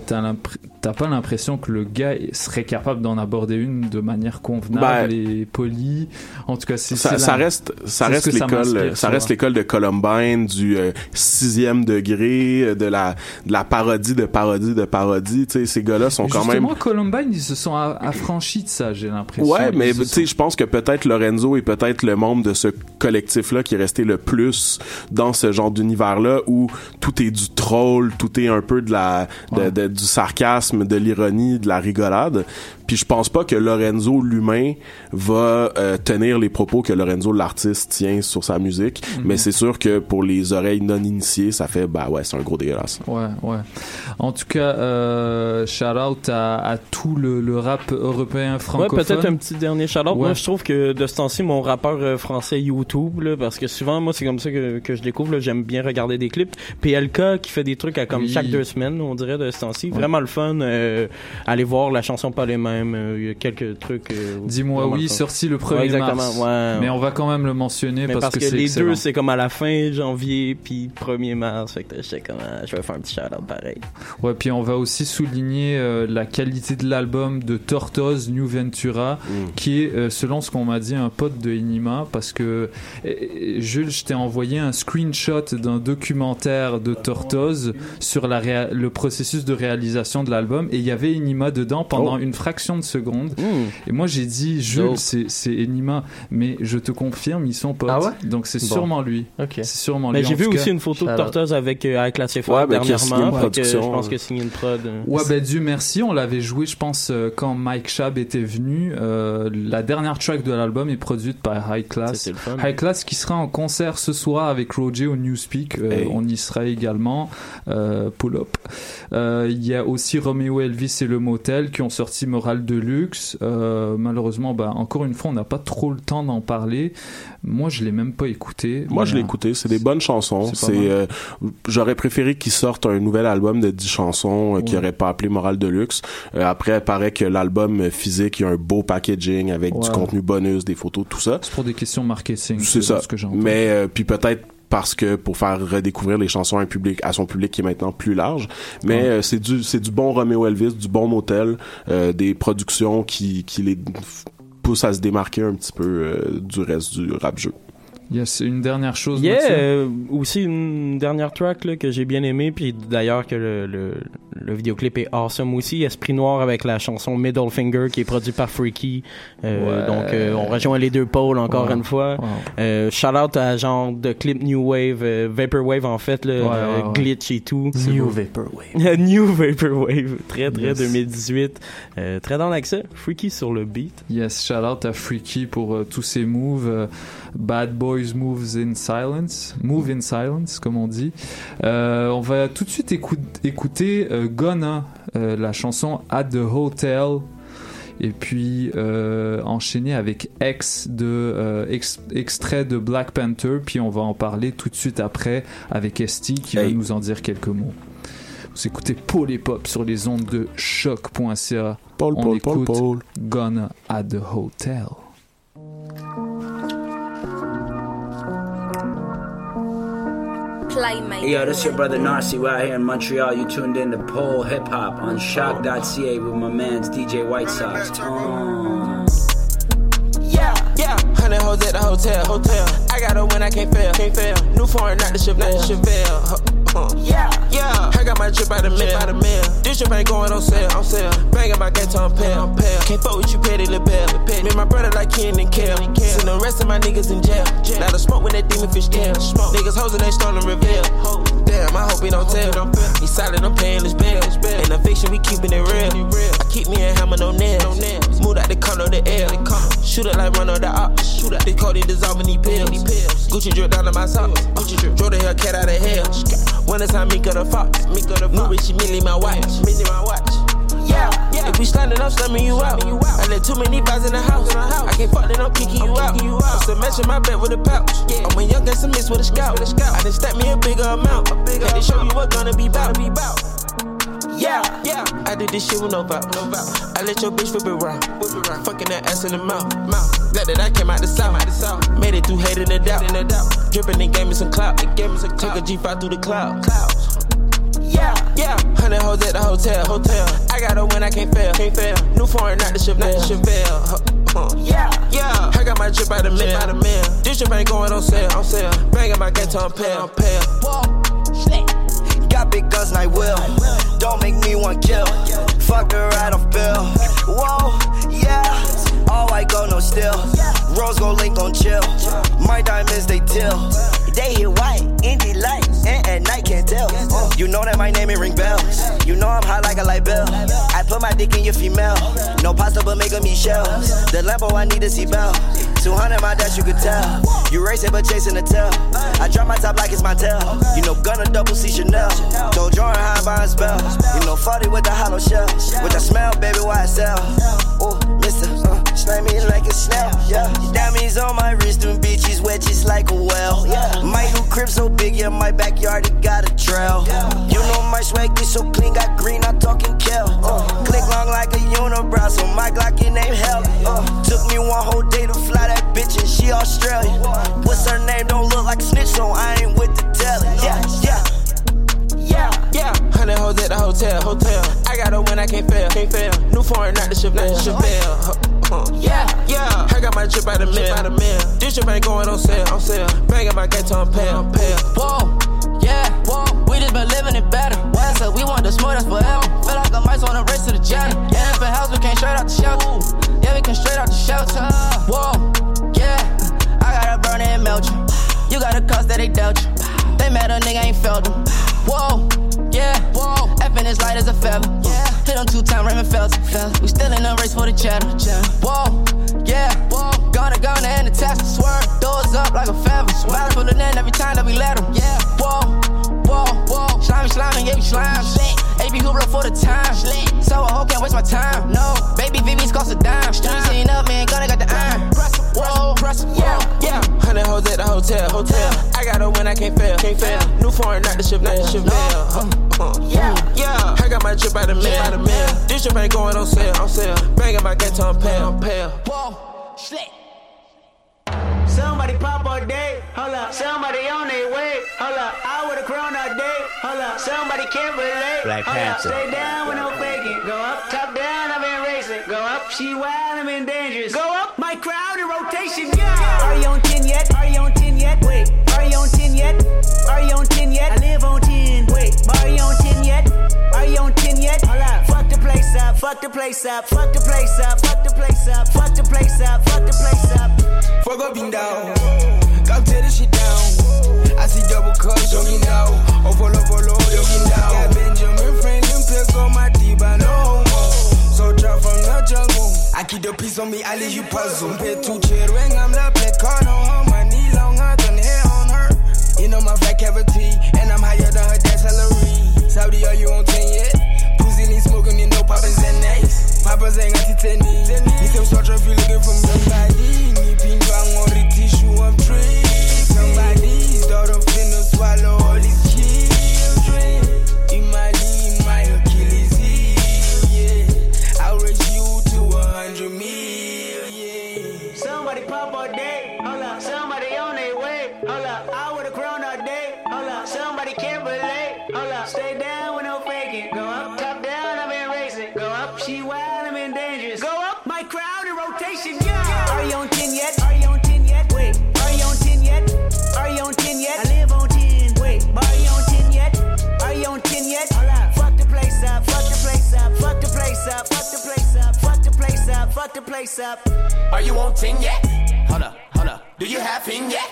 t'as pas l'impression que le gars serait capable d'en aborder une de manière convenable Ben, et polie? En tout cas, c'est ça, ça la- reste ça reste l'école ça reste l'école de Columbine du euh, sixième degré euh, de la de la parodie de parodie de parodie tu sais ces gars-là sont quand même Justement, Columbine, ils se sont affranchis de ça, j'ai l'impression. Ouais, mais Ils tu sais, je pense que peut-être Lorenzo est peut-être le membre de ce collectif-là qui est resté le plus dans ce genre d'univers-là où tout est du troll, tout est un peu de la, de- de- du sarcasme, de l'ironie, de la rigolade. Puis je pense pas que Lorenzo l'humain va euh, tenir les propos que Lorenzo l'artiste tient sur sa musique, Mhm. mais c'est sûr que pour les oreilles non initiées, ça fait bah ouais, c'est un gros dégueulasse. Ouais, ouais. En tout cas, euh, shout out à, à tout le, le rap européen Ouais, francophone. peut-être un petit dernier shout-out. Ouais. Moi, je trouve que de ce temps-ci, mon rappeur euh, français YouTube, là, parce que souvent, moi, c'est comme ça que, que je découvre. là, J'aime bien regarder des clips. PLK qui fait des trucs à comme Oui. chaque deux semaines, on dirait, de ce temps-ci. Ouais. Vraiment le fun. euh, allez voir la chanson Pas les mêmes. Euh, Il y a quelques trucs. euh, Dis-moi oui, sorti le 1er Ouais, exactement, mars. ouais. Mais on va quand même le mentionner parce, parce, que, les excellent. deux, c'est comme à la fin janvier, puis 1er mars. Fait que je vais faire un petit shout-out pareil. Ouais, puis on va aussi souligner euh, la qualité de l'album de Tortoise New Ventura, qui est, euh, selon ce qu'on m'a dit, un pote de Inima, parce que euh, Jules, je t'ai envoyé un screenshot d'un documentaire de Tortoise sur la le processus de réalisation de l'album, et il y avait Inima dedans pendant Oh. une fraction de seconde. Et moi, j'ai dit, Jules, c'est c'est Enima, mais je te confirme, ils sont potes. Ah ouais? Donc c'est Bon. sûrement lui. Ok. C'est sûrement Mais lui. j'ai vu aussi cas. une photo de. Tortoise avec euh, avec la Ouais, qui a signé une dernièrement. Fait que, production, je pense ouais. que signé une prod. euh. Ouais, ben Dieu merci, on l'avait joué, je pense, euh, quand Mike Shab était venu. Euh, la dernière track de l'album est produite par High Class. Fun. High Class qui sera en concert ce soir avec Roger au Newspeak. Euh, Hey. On y sera également. Euh, pull up. Euh, Il y a aussi Romeo Elvis et le Motel qui ont sorti Moral Deluxe. Euh, malheureusement, bah, encore une fois, on n'a pas trop le temps d'en parler. Moi, je l'ai même pas écouté. Moi, je l'ai écouté. C'est des bonnes chansons. c'est euh, j'aurais préféré qu'ils sortent un nouvel album de 10 chansons euh, qui Ouais. aurait pas appelé Morale de luxe. Après, il paraît que l'album physique, il y a un beau packaging avec du contenu bonus, des photos, tout ça. C'est pour des questions marketing. C'est ça. ce que. Mais puis peut-être parce que pour faire redécouvrir les chansons à un public à son public qui est maintenant plus large mais Ouais. euh, c'est du c'est du bon Romeo Elvis du bon motel euh, des productions qui qui les poussent à se démarquer un petit peu euh, du reste du rap jeu Yes, une dernière chose. Yeah, euh, aussi une dernière track là, que j'ai bien aimé, puis d'ailleurs que le, le, le vidéoclip est awesome aussi. Esprit Noir avec la chanson Middle Finger qui est produite par Freaky. Euh, Ouais. Donc euh, on rejoint les deux pôles encore une fois. Wow. Euh, shout out à genre de clip New Wave, euh, Vaporwave en fait, là, Ouais, ouais, ouais. glitch et tout. New. Vaporwave. <laughs> New Vaporwave, très très Yes. 2018. Euh, très dans l'accès. Freaky sur le beat. Yes, shout out à Freaky pour euh, tous ses moves. euh, Bad Boys Moves in Silence. Move in Silence, comme on dit. Euh, on va tout de suite écou- écouter euh, Gonna, euh, la chanson At the Hotel. Et puis euh, enchaîner avec X de euh, ex- extrait de Black Panther. Puis on va en parler tout de suite après avec ST qui va Hey. nous en dire quelques mots. Vous écoutez Paul et Pop sur les ondes de choc.ca. Paul On Paul Paul écoute Paul Gonna at the Hotel. Playmate. Yo, this your brother Narcy. We're out here in Montreal. You tuned in to Pole Hip Hop on shock.ca with my man's DJ White Sox. Oh. Yeah, yeah. Hundred hoes at the hotel, hotel. I got a win, I can't fail, can't fail. New foreign, not the Chevelle, not the Chevelle. Huh, Yeah, yeah. I got my drip out of mill, out of mill. This drip ain't going on sale, on sale. Banging my gas on pale, pale. Can't fuck with you, petty little bell. Me and my brother like Ken and Kel. Send the rest of my niggas in jail. Now the smoke when that demon fish tail. Niggas hoes and they stolen reveal. Damn, I hope he don't tell. He silent, I'm paying his bill. In the fiction, we keeping it real. Keep me a hammer, no nails. Smooth out the condo, the air. Shoot it like one of the ops. Shoot out the code, dissolving these pills. Gucci drip down to my socks. Gucci drip. Draw the Hellcat out of hell. When it's time, me got a fox. Me got a New Richie, Millie, my wife. Millie, my watch. Yeah, yeah. If we sliding up, slamming you out. I let too many vibes in the house. I can't fuck that I'm kicking you out. I'm still matching my bet with a pouch. I'm a young gangster mixed with a scout. I done stack me a bigger amount. Had to show you what gonna be bout. Yeah, yeah. I did this shit with no vow. No vow. I let your bitch whip it round. Whip it round. Fucking that ass in the mouth. Mouth. Glad that I came out the south. Out the south. Made it through hate and the doubt. And the doubt. Dripping and gave me some clout. It gave me some clout. Took a G5 through the cloud. Clouds. Yeah, yeah. Hundred hoes at the hotel. Hotel. I got a win, I can't fail. Can't fail. New foreign, not the Chevelle. Not the Chevelle. Huh. Yeah, yeah. I got my drip out of mill. Out of mill. This drip ain't going on sale. On sale. Banging my ghetto on pale. Pale. Whoa. Guns I will. Don't make me want kill. Fuck the ride off bill. Whoa, yeah. All white go no still. Rose go link on chill. My diamonds they till. They hit white, indie light, and at night can't tell. You know that my name ain't ring bells. You know I'm hot like a light bell. I put my dick in your female. No but make me shells. The Lambo I need see bell. 200 my dash you could tell. You racing but chasing the tail. I drop my top like it's my tail. You know gonna double C Chanel. Told Jordan I buy a spell. You know 40 with the hollow shell. With the smell, baby, why I sell? Oh, mister, uh, slam me like a snail. Yeah, diamonds on my wrist, them bitches wet just like a well. Yeah, my new crib so big, yeah, my backyard it got a trail. You know my swag is so clean, got green, I'm talking kale. Uh, click long like a unibrow, so my Glock it name hell. Uh, took me one whole day to fly that bitch, and she Australian. What's her name? Don't look like a snitch, so I ain't with the telling. Yeah, yeah. Yeah, yeah. Hundred hoes at the hotel, hotel. I got a win, I can't fail, can't fail. New foreign, not the Chevelle, Chevelle. Yeah, yeah. I got my drip out of mill, out of mill. This drip ain't going on sale, on sale. Banging my ghetto on pale, I'm pale. Whoa, yeah, whoa. We just been living it better. Up, we want the smartest forever. Feel like mice on a race to the janitor. Yeah, if a house, we came straight out the shelter. Yeah, we came straight out the shelter. Whoa, yeah. I got a burn and melt you. You got a cost that they dealt you. They mad a nigga ain't felt them. Whoa, yeah, whoa. F in his light as a feather. Yeah, hit him two time Raymond Felton. We still in the race for the cheddar. Whoa, yeah, whoa. Gonna gonna and the test swerve. Doors up like a feather. For the net every time that we let him. Yeah, whoa, whoa. Slimy, slimy, yeah, we slime. AB Hoopla for the time. So a hoe can't waste my time. No, baby VV's cost a dime. Seen up, man, gonna got the iron. Whoa, yeah, yeah. Hundred hoes at the hotel, hotel. I got a win, I can't fail, can't fail. New foreign, not the Chevelle, Chevelle. Huh, huh. Uh. Yeah, yeah. I got my drip out of mill, out of mill. This drip ain't going on sale, on sale. Banging my ghetto on pale, I'm pale. Whoa, slick. Somebody pop all day, hold up. Somebody on their way, hold up. I with a crown all day, hold up. Somebody can't relate, Black hold up. Stay down with no faking. Go up, top down, I've been racing. Go up, she wild, I'm in dangerous. Go up, my crowd in rotation, yeah. Place up, fuck the place up, fuck the place up, fuck the place up, fuck the place up, fuck the place up. Fuck up and down. Come tear this shit down. I see double cups, yogi now. Oh, follow, follow, yogi now. Got Benjamin Franklin, pick on my diva, no homo. So drop from the jungle. I keep the peace on me, I leave you puzzle. Pay two chair ring, I'm the black card on her. My knee longer than hair on her. You know my fat cavity, and I'm higher than her dad's salary. Saudi, are you on Papa's ain't got tennis. He said, start if you looking for somebody. Ni pin bang the tissue. Somebody's daughter finna swallow all children. Imali, my Achilles heel, yeah. I'll raise you to a hundred million. Somebody pop all day, hold up. Somebody on their way, hold up. I a crown all day, hold up. Somebody can't relate, hold up. Stay down fuck the place up. Are you on 10 yet? Hold up, hold up. Do you have him yet?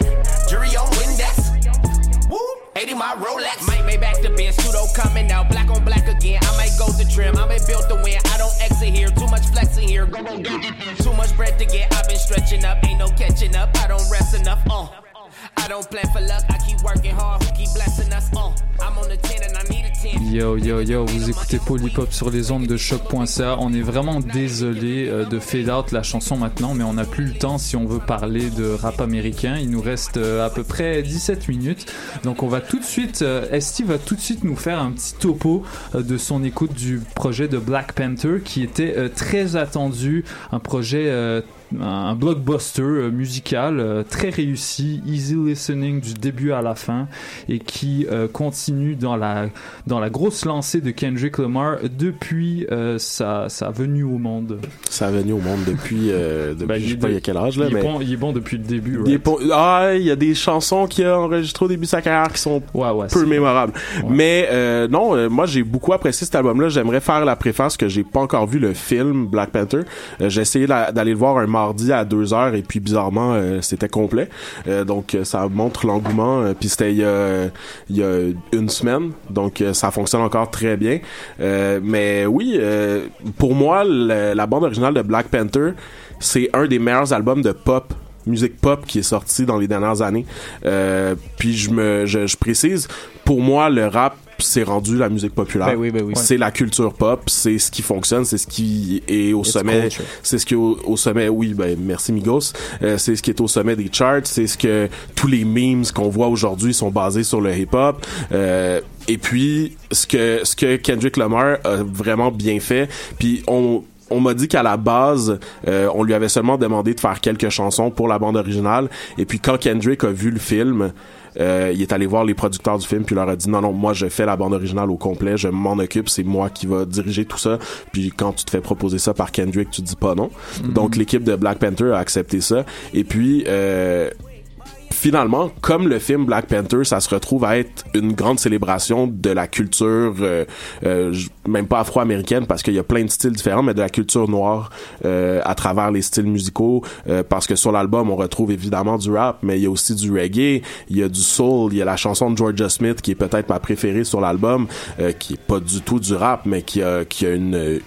Jury on Windex. Woo! 80 my Rolex. Might make back the Benz, pseudo coming out, black on black again. I might go to trim, I may built to win. I don't exit here, too much flexing here. Go, go, go, get. Too much bread to get, I've been stretching up, ain't no catching up. I don't rest enough, uh. I don't plan for luck, I keep working hard, who keep blessing us? I'm on a 10 and I need a 10. Yo yo yo, vous écoutez Polypop sur les ondes de choc.ca. On est vraiment désolé euh, de fade out la chanson maintenant, mais on n'a plus le temps si on veut parler de rap américain. Il nous reste euh, à peu près 17 minutes. Donc on va tout de suite, euh, Esti va tout de suite nous faire un petit topo de son écoute du projet de Black Panther qui était très attendu, un projet un blockbuster euh, musical euh, très réussi, easy listening du début à la fin et qui euh, continue dans la dans la grosse lancée de Kendrick Lamar depuis sa, sa venue au monde. Sa venue au monde depuis, depuis Ben, je il sais pas de- il y a quel âge là, il, mais est bon, il est bon depuis le début. il est pas- ah, il y a des chansons qu'il a enregistrées au début de sa carrière qui sont peu mémorables. Mais euh, non, euh, moi j'ai beaucoup apprécié cet album-là. J'aimerais faire la préface que j'ai pas encore vu le film Black Panther. Euh, j'ai essayé d'aller le voir un à 2 heures et puis bizarrement euh, c'était complet. Euh, donc euh, ça montre l'engouement. Puis c'était il y a, une semaine, donc ça fonctionne encore très bien. Mais oui, pour moi la bande originale de Black Panther c'est un des meilleurs albums de pop musique pop qui est sorti dans les dernières années. Puis je me je précise, pour moi le rap c'est rendu la musique populaire. Ben oui, ben oui. C'est la culture pop, c'est ce qui fonctionne, c'est ce qui est au It's sommet, c'est ce qui est au, au sommet. Oui, ben merci Migos. Euh, c'est ce qui est au sommet des charts, c'est ce que tous les memes qu'on voit aujourd'hui sont basés sur le hip-hop. Euh, et puis ce que ce que Kendrick Lamar a vraiment bien fait, puis on on m'a dit qu'à la base, euh, on lui avait seulement demandé de faire quelques chansons pour la bande originale. Et puis quand Kendrick a vu le film, euh, il est allé voir les producteurs du film puis il leur a dit non non moi je fais la bande originale au complet, je m'en occupe, c'est moi qui va diriger tout ça. Puis quand tu te fais proposer ça par Kendrick, tu dis pas non. Mhm. Donc l'équipe de Black Panther a accepté ça. Et puis euh, finalement, comme le film Black Panther, ça se retrouve à être une grande célébration de la culture, euh, euh, même pas afro-américaine, parce qu'il y a plein de styles différents, mais de la culture noire euh, à travers les styles musicaux. euh, parce que sur l'album, on retrouve évidemment du rap, mais il y a aussi du reggae, il y a du soul, il y a la chanson de Georgia Smith qui est peut-être ma préférée sur l'album, euh, qui est pas du tout du rap, mais qui a, qui a une,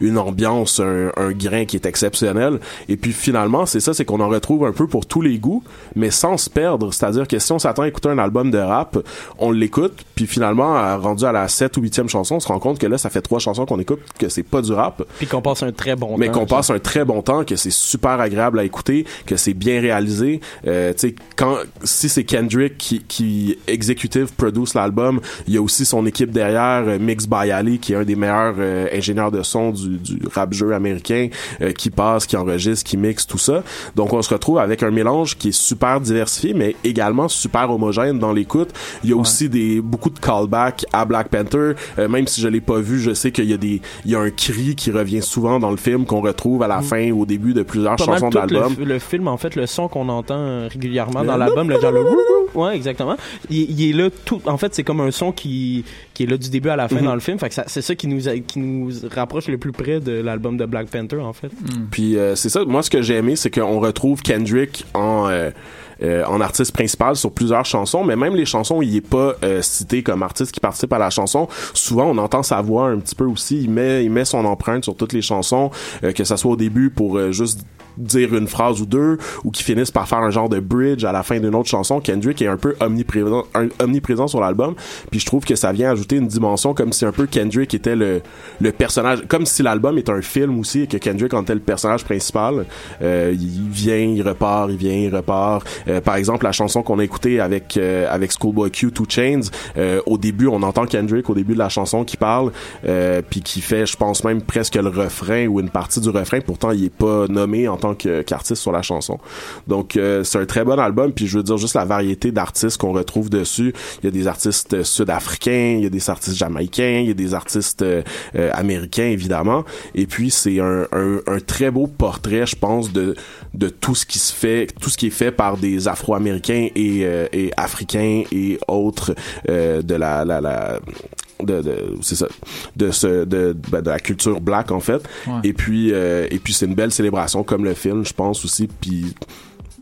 une ambiance, un, un grain qui est exceptionnel. Et puis finalement, c'est ça, c'est qu'on en retrouve un peu pour tous les goûts, mais sans se perdre. C'est-à-dire que si on s'attend à écouter un album de rap, on l'écoute, puis finalement, à- rendu à la 7 ou 8e chanson, on se rend compte que là, ça fait trois chansons qu'on écoute, que c'est pas du rap. Puis qu'on passe un très bon Mais temps. qu'on passe un très bon temps, que c'est super agréable à écouter, que c'est bien réalisé. Euh, tu sais, quand si c'est Kendrick qui, qui executive produce l'album, il y a aussi son équipe derrière, euh, Mix by Ali, qui est un des meilleurs euh, ingénieurs de son du, du rap jeu américain, euh, qui passe, qui enregistre, qui mixe tout ça. Donc on se retrouve avec un mélange qui est super diversifié, mais également super homogène dans l'écoute. Il y a aussi des beaucoup de callbacks à Black Panther. Euh, même si je l'ai pas vu, je sais qu'il y a des il y a un cri qui revient souvent dans le film qu'on retrouve à la fin ou au début de plusieurs Pas chansons de l'album. Le, le film, en fait, le son qu'on entend euh, régulièrement dans l'album, le genre le wou wou, ouais, exactement. Il, il est là tout. En fait, c'est comme un son qui qui est là du début à la fin Mhm. dans le film. Fait que ça- c'est ça qui nous a- qui nous rapproche le plus près de l'album de Black Panther, en fait. Puis euh, c'est ça, moi ce que j'ai aimé, c'est qu'on retrouve Kendrick en euh, euh, en artiste principal sur plusieurs chansons, mais même les chansons où il est pas euh, cité comme artiste qui participe à la chanson, souvent on entend sa voix un petit peu aussi. Il met il met son empreinte sur toutes les chansons, euh, que ça soit au début pour euh, juste dire une phrase ou deux ou qui finissent par faire un genre de bridge à la fin d'une autre chanson. Kendrick est un peu omniprésent un- omniprésent sur l'album. Puis je trouve que ça vient ajouter une dimension comme si un peu Kendrick était le le personnage comme si l'album était un film aussi et que Kendrick en était le personnage principal. Euh, il vient il repart il vient il repart. Euh, par exemple la chanson qu'on a écoutée avec euh, avec Schoolboy Q 2 Chains euh, au début on entend Kendrick au début de la chanson qui parle euh, puis qui fait je pense même presque le refrain ou une partie du refrain. Pourtant il est pas nommé en tant qu'artiste sur la chanson. Donc euh, c'est un très bon album puis je veux dire juste la variété d'artistes qu'on retrouve dessus. Il y a des artistes euh, sud-africains il y a des artistes jamaïcains il y a des artistes euh, euh, américains évidemment. Et puis c'est un, un, un très beau portrait je pense de de tout ce qui se fait tout ce qui est fait par des afro-américains et, euh, et africains et autres euh, de la la, la de, de c'est ça de ce de, ben, de la culture black en fait Ouais. et puis euh, et puis c'est une belle célébration comme le film je pense aussi puis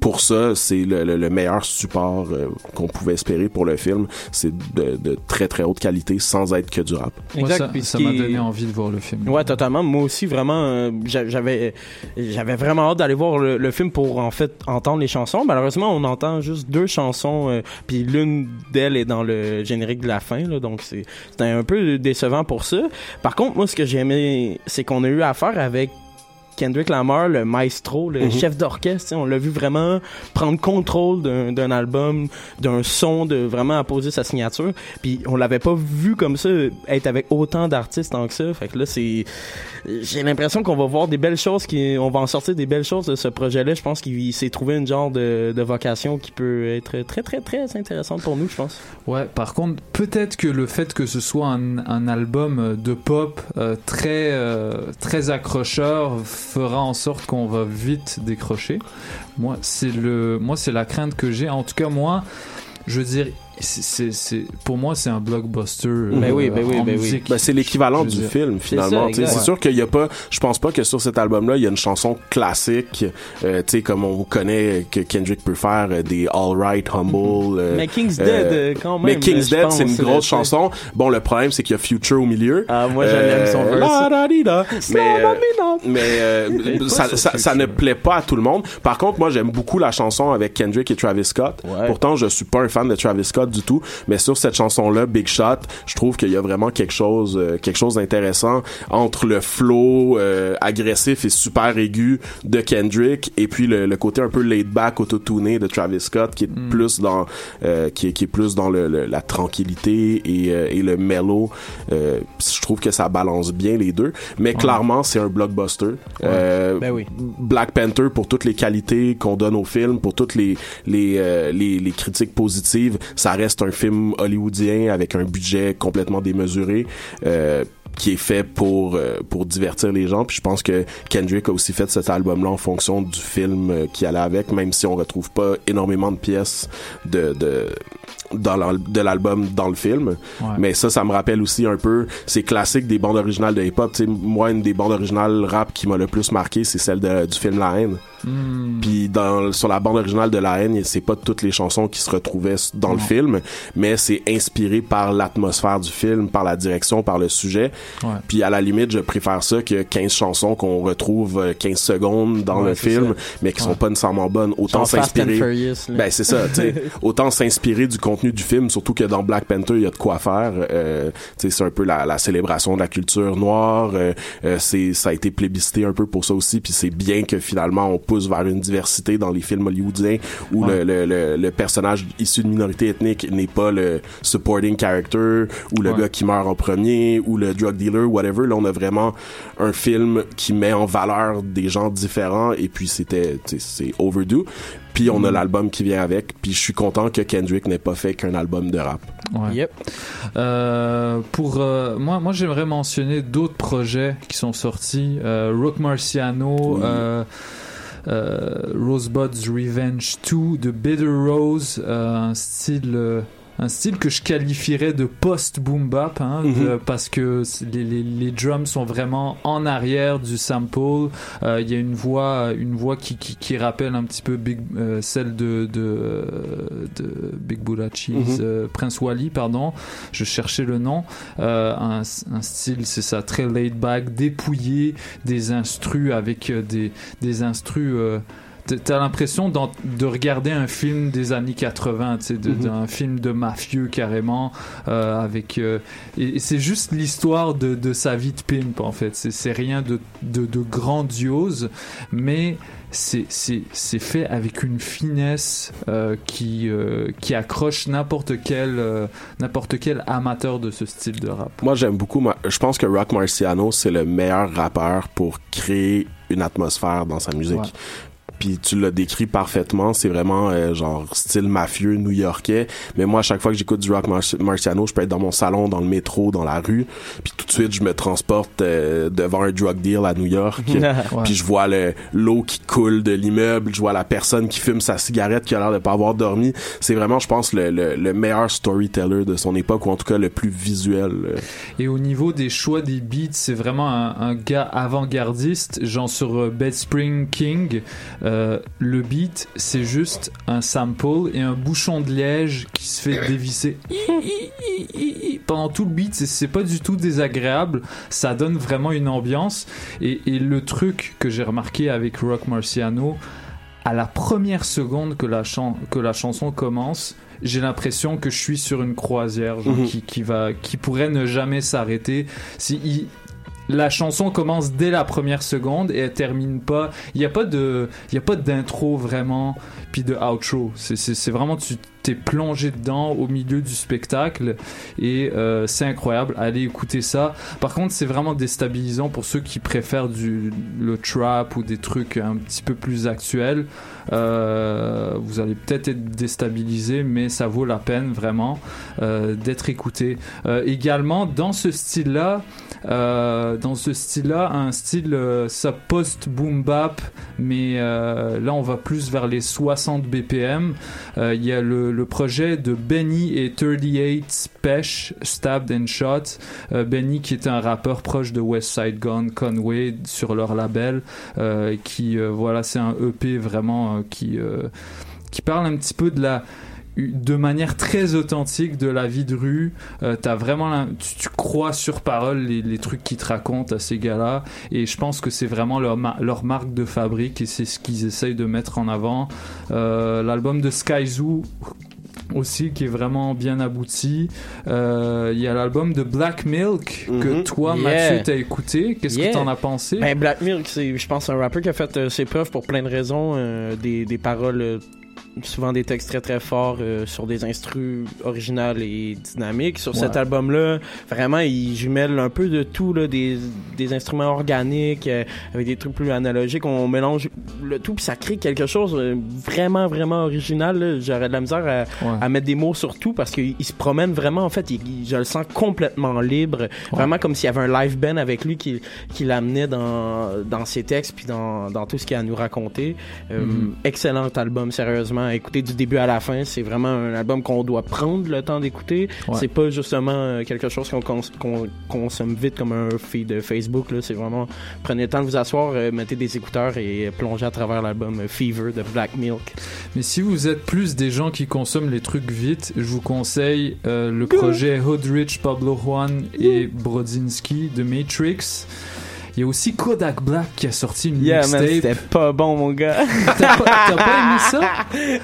pour ça, c'est le, le- le meilleur support euh, qu'on pouvait espérer pour le film. C'est de, de très très haute qualité sans être que du rap. Moi, ça- m'a est- donné envie de voir le film. Ouais, totalement. Moi aussi, vraiment, euh, j'a- j'avais, j'avais vraiment hâte d'aller voir le, le film pour en fait entendre les chansons. Malheureusement, on entend juste deux chansons, euh, puis l'une d'elles est dans le générique de la fin, là, donc c'est, c'était un peu décevant pour ça. Par contre, moi, ce que j'ai aimé, c'est qu'on a eu affaire avec Kendrick Lamar, le maestro, le Mhm. chef d'orchestre, on l'a vu vraiment prendre contrôle d'un, album, d'un son, de vraiment apposer sa signature. Puis on l'avait pas vu comme ça être avec autant d'artistes tant que ça. Fait que là, c'est, j'ai l'impression qu'on va voir des belles choses, qui, on va en sortir des belles choses de ce projet-là. Je pense qu'il s'est trouvé une genre de, de vocation qui peut être très très très intéressante pour nous, je pense. Ouais, par contre, peut-être que le fait que ce soit un, un album de pop euh, très, euh, très accrocheur fera en sorte qu'on va vite décrocher. Moi, c'est le, moi, c'est la crainte que j'ai. En tout cas, moi, je veux dire, c'est, c'est, c'est- pour moi, c'est un blockbuster. Ben euh, oui, ben oui, en ben oui. musique. Ben, c'est l'équivalent du dire. film C'est finalement. ça, Tu sais, exact. C'est sûr qu'il y a pas. Je pense pas que sur cet album-là il y a une chanson classique, euh, tu sais comme on connaît que Kendrick peut faire euh, des All Right Humble. euh, Mais King's euh, Dead, quand même, Mais King's Dead pense, c'est une c'est grosse chanson. Bon le problème c'est qu'il y a Future au milieu. Ah moi j'aime son verse. la-da-di-da. Mais, euh, <laughs> mais euh, ça, ça, ça ne plaît pas à tout le monde. Par contre, moi, j'aime beaucoup la chanson avec Kendrick et Travis Scott. Pourtant, je suis pas un fan de Travis Scott du tout, mais sur cette chanson-là, Big Shot, je trouve qu'il y a vraiment quelque chose, euh, quelque chose d'intéressant entre le flow euh, agressif et super aigu de Kendrick et puis le, le côté un peu laid back, autotuné de Travis Scott, qui est plus dans, euh, qui est, qui est plus dans le, le- la tranquillité et, euh, et le mellow. Euh, je trouve que ça balance bien les deux, mais clairement, c'est un blockbuster. Euh, Ben oui. Black Panther pour toutes les qualités qu'on donne au film, pour toutes les les, euh, les les critiques positives, ça reste un film hollywoodien avec un budget complètement démesuré. Euh, qui est fait pour euh, pour divertir les gens puis je pense que Kendrick a aussi fait cet album là en fonction du film euh, qui allait avec même si on retrouve pas énormément de pièces de de dans de l'album dans le film Ouais. mais ça ça me rappelle aussi un peu ces classiques des bandes originales de hip hop tu sais moi une des bandes originales rap qui m'a le plus marqué c'est celle de- du film La haine Hmm. puis dans sur la bande originale de La haine, c'est pas toutes les chansons qui se retrouvaient dans le film, mais c'est inspiré par l'atmosphère du film, par la direction, par le sujet. Ouais. Puis à la limite, je préfère ça que 15 chansons qu'on retrouve euh, 15 secondes dans Ouais, le film, ça. mais qui Ouais. sont pas nécessairement bonnes. Autant s'inspirer. Ben c'est ça, tu sais. <laughs> autant s'inspirer du contenu du film, surtout que dans Black Panther, il y a de quoi faire. Euh, tu sais, c'est un peu la, la célébration de la culture noire. Euh, euh, c'est ça a été plébiscité un peu pour ça aussi. Puis c'est bien que finalement on pousse vers une diversité dans les films hollywoodiens où le, le, le, le personnage issu de minorité ethnique n'est pas le supporting character ou le gars qui meurt en premier ou le drug dealer whatever. Là on a vraiment un film qui met en valeur des gens différents et puis c'était c'est overdue. Puis on a Mm. l'album qui vient avec. Puis je suis content que Kendrick n'ait pas fait qu'un album de rap. Ouais. Yep. Euh, pour euh, moi, moi j'aimerais mentionner d'autres projets qui sont sortis. Euh, Rock Marciano, Oui. euh, euh, Rosebud's Revenge 2, de Bitter Rose, euh, un style. Un style que je qualifierais de post-boom bap hein, Mhm. de- parce que les, les, les drums sont vraiment en arrière du sample Euh, il y a une voix une voix qui, qui, qui rappelle un petit peu Big, euh, celle de, de, de Big Buddha Cheese Mhm. euh, Prince Wally pardon je cherchais le nom euh, un, un style c'est ça très laid back dépouillé des instrus avec euh, des, des instrus euh, T'as l'impression de regarder un film des années 80, tu Mhm. d'un film de mafieux carrément, euh, avec euh, et, et c'est juste l'histoire de, de sa vie de pimp en fait. C'est rien de, de, de grandiose, mais c'est fait avec une finesse euh, qui euh, qui accroche n'importe quel euh, n'importe quel amateur de ce style de rap. Moi, j'aime beaucoup. Je pense que Rock Marciano, c'est le meilleur rappeur pour créer une atmosphère dans sa musique. Ouais. Puis tu l'as décrit parfaitement, c'est vraiment euh, genre style mafieux new-yorkais. Mais moi, à chaque fois que j'écoute du rock Mar- Marciano, je peux être dans mon salon, dans le métro, dans la rue, puis tout de suite je me transporte euh, devant un drug deal à New York. <laughs> Ouais. Puis je vois le l'eau qui coule de l'immeuble, je vois la personne qui fume sa cigarette qui a l'air de pas avoir dormi. C'est vraiment, je pense, le, le, le meilleur storyteller de son époque, ou en tout cas le plus visuel. euh. Et au niveau des choix des beats, c'est vraiment un, un gars avant-gardiste, genre sur euh, Bed Spring King. Euh, le beat, c'est juste un sample et un bouchon de liège qui se fait dévisser pendant tout le beat. C'est- pas du tout désagréable. Ça donne vraiment une ambiance. Et, et le truc que j'ai remarqué avec Rock Marciano, à la première seconde que la, chan- que la chanson commence, j'ai l'impression que je suis sur une croisière genre, Mhm. qui, qui va, qui pourrait ne jamais s'arrêter. Si il- la chanson commence dès la première seconde et elle termine pas. Il y a pas de, il a pas d'intro vraiment, puis de outro. C'est vraiment tu t'es plongé dedans au milieu du spectacle et euh, c'est incroyable. Allez écouter ça. Par contre, c'est vraiment déstabilisant pour ceux qui préfèrent du le trap ou des trucs un petit peu plus actuels. Euh, vous allez peut-être être déstabilisé, mais ça vaut la peine vraiment euh, d'être écouté. Euh, également, dans ce style-là, dans ce style-là, un style ça post boom bap, mais là on va plus vers les 60 BPM. Il y a le, projet de Benny et 38 Spesh, Stabbed and Shot. Benny qui est un rappeur proche de West Side Gun, Conway sur leur label, qui voilà c'est un EP vraiment euh, qui parle un petit peu de manière très authentique de la vie de rue. Euh, vraiment tu, crois sur parole les, trucs qu'ils te racontent à ces gars-là. Et je pense que c'est vraiment leur marque de fabrique et c'est ce qu'ils essayent de mettre en avant. Euh, L'album de Sky Zoo aussi qui est vraiment bien abouti. Euh, Il y a l'album de Black Milk que Mhm. toi Yeah. Mathieu t'as écouté. Qu'est-ce Yeah. que t'en as pensé? Ben, Black Milk, c'est, je pense, un rappeur qui a fait euh, ses preuves pour plein de raisons. euh, des, des paroles, euh, souvent des textes très très forts euh, sur des instrus originales et dynamiques. Sur Ouais. cet album-là, vraiment, il jumelle un peu de tout, là, des, des instruments organiques euh, avec des trucs plus analogiques. On mélange le tout, puis ça crée quelque chose euh, vraiment vraiment original. J'aurais de la misère à, à mettre des mots sur tout parce qu'il il se promène vraiment. En fait, il- il- je le sens complètement libre, vraiment comme s'il y avait un live band avec lui qui, qui l'amenait dans, dans ses textes puis dans, dans tout ce qu'il a à nous raconter. Euh, Mhm. Excellent album, sérieusement. Écouter du début à la fin, c'est vraiment un album qu'on doit prendre le temps d'écouter. Ouais. C'est pas justement euh, quelque chose qu'on cons- qu'on consomme vite comme un feed Facebook. là. C'est vraiment prenez le temps de vous asseoir, euh, mettez des écouteurs et plongez à travers l'album euh, Fever de Black Milk. Mais si vous êtes plus des gens qui consomment les trucs vite, je vous conseille euh, le projet Hoodrich, Pablo Juan et Brodzinski de Matrix. Il y a aussi Kodak Black qui a sorti une Yeah, mixtape. c'était pas bon, mon gars. T'as pas, pas aimé ça?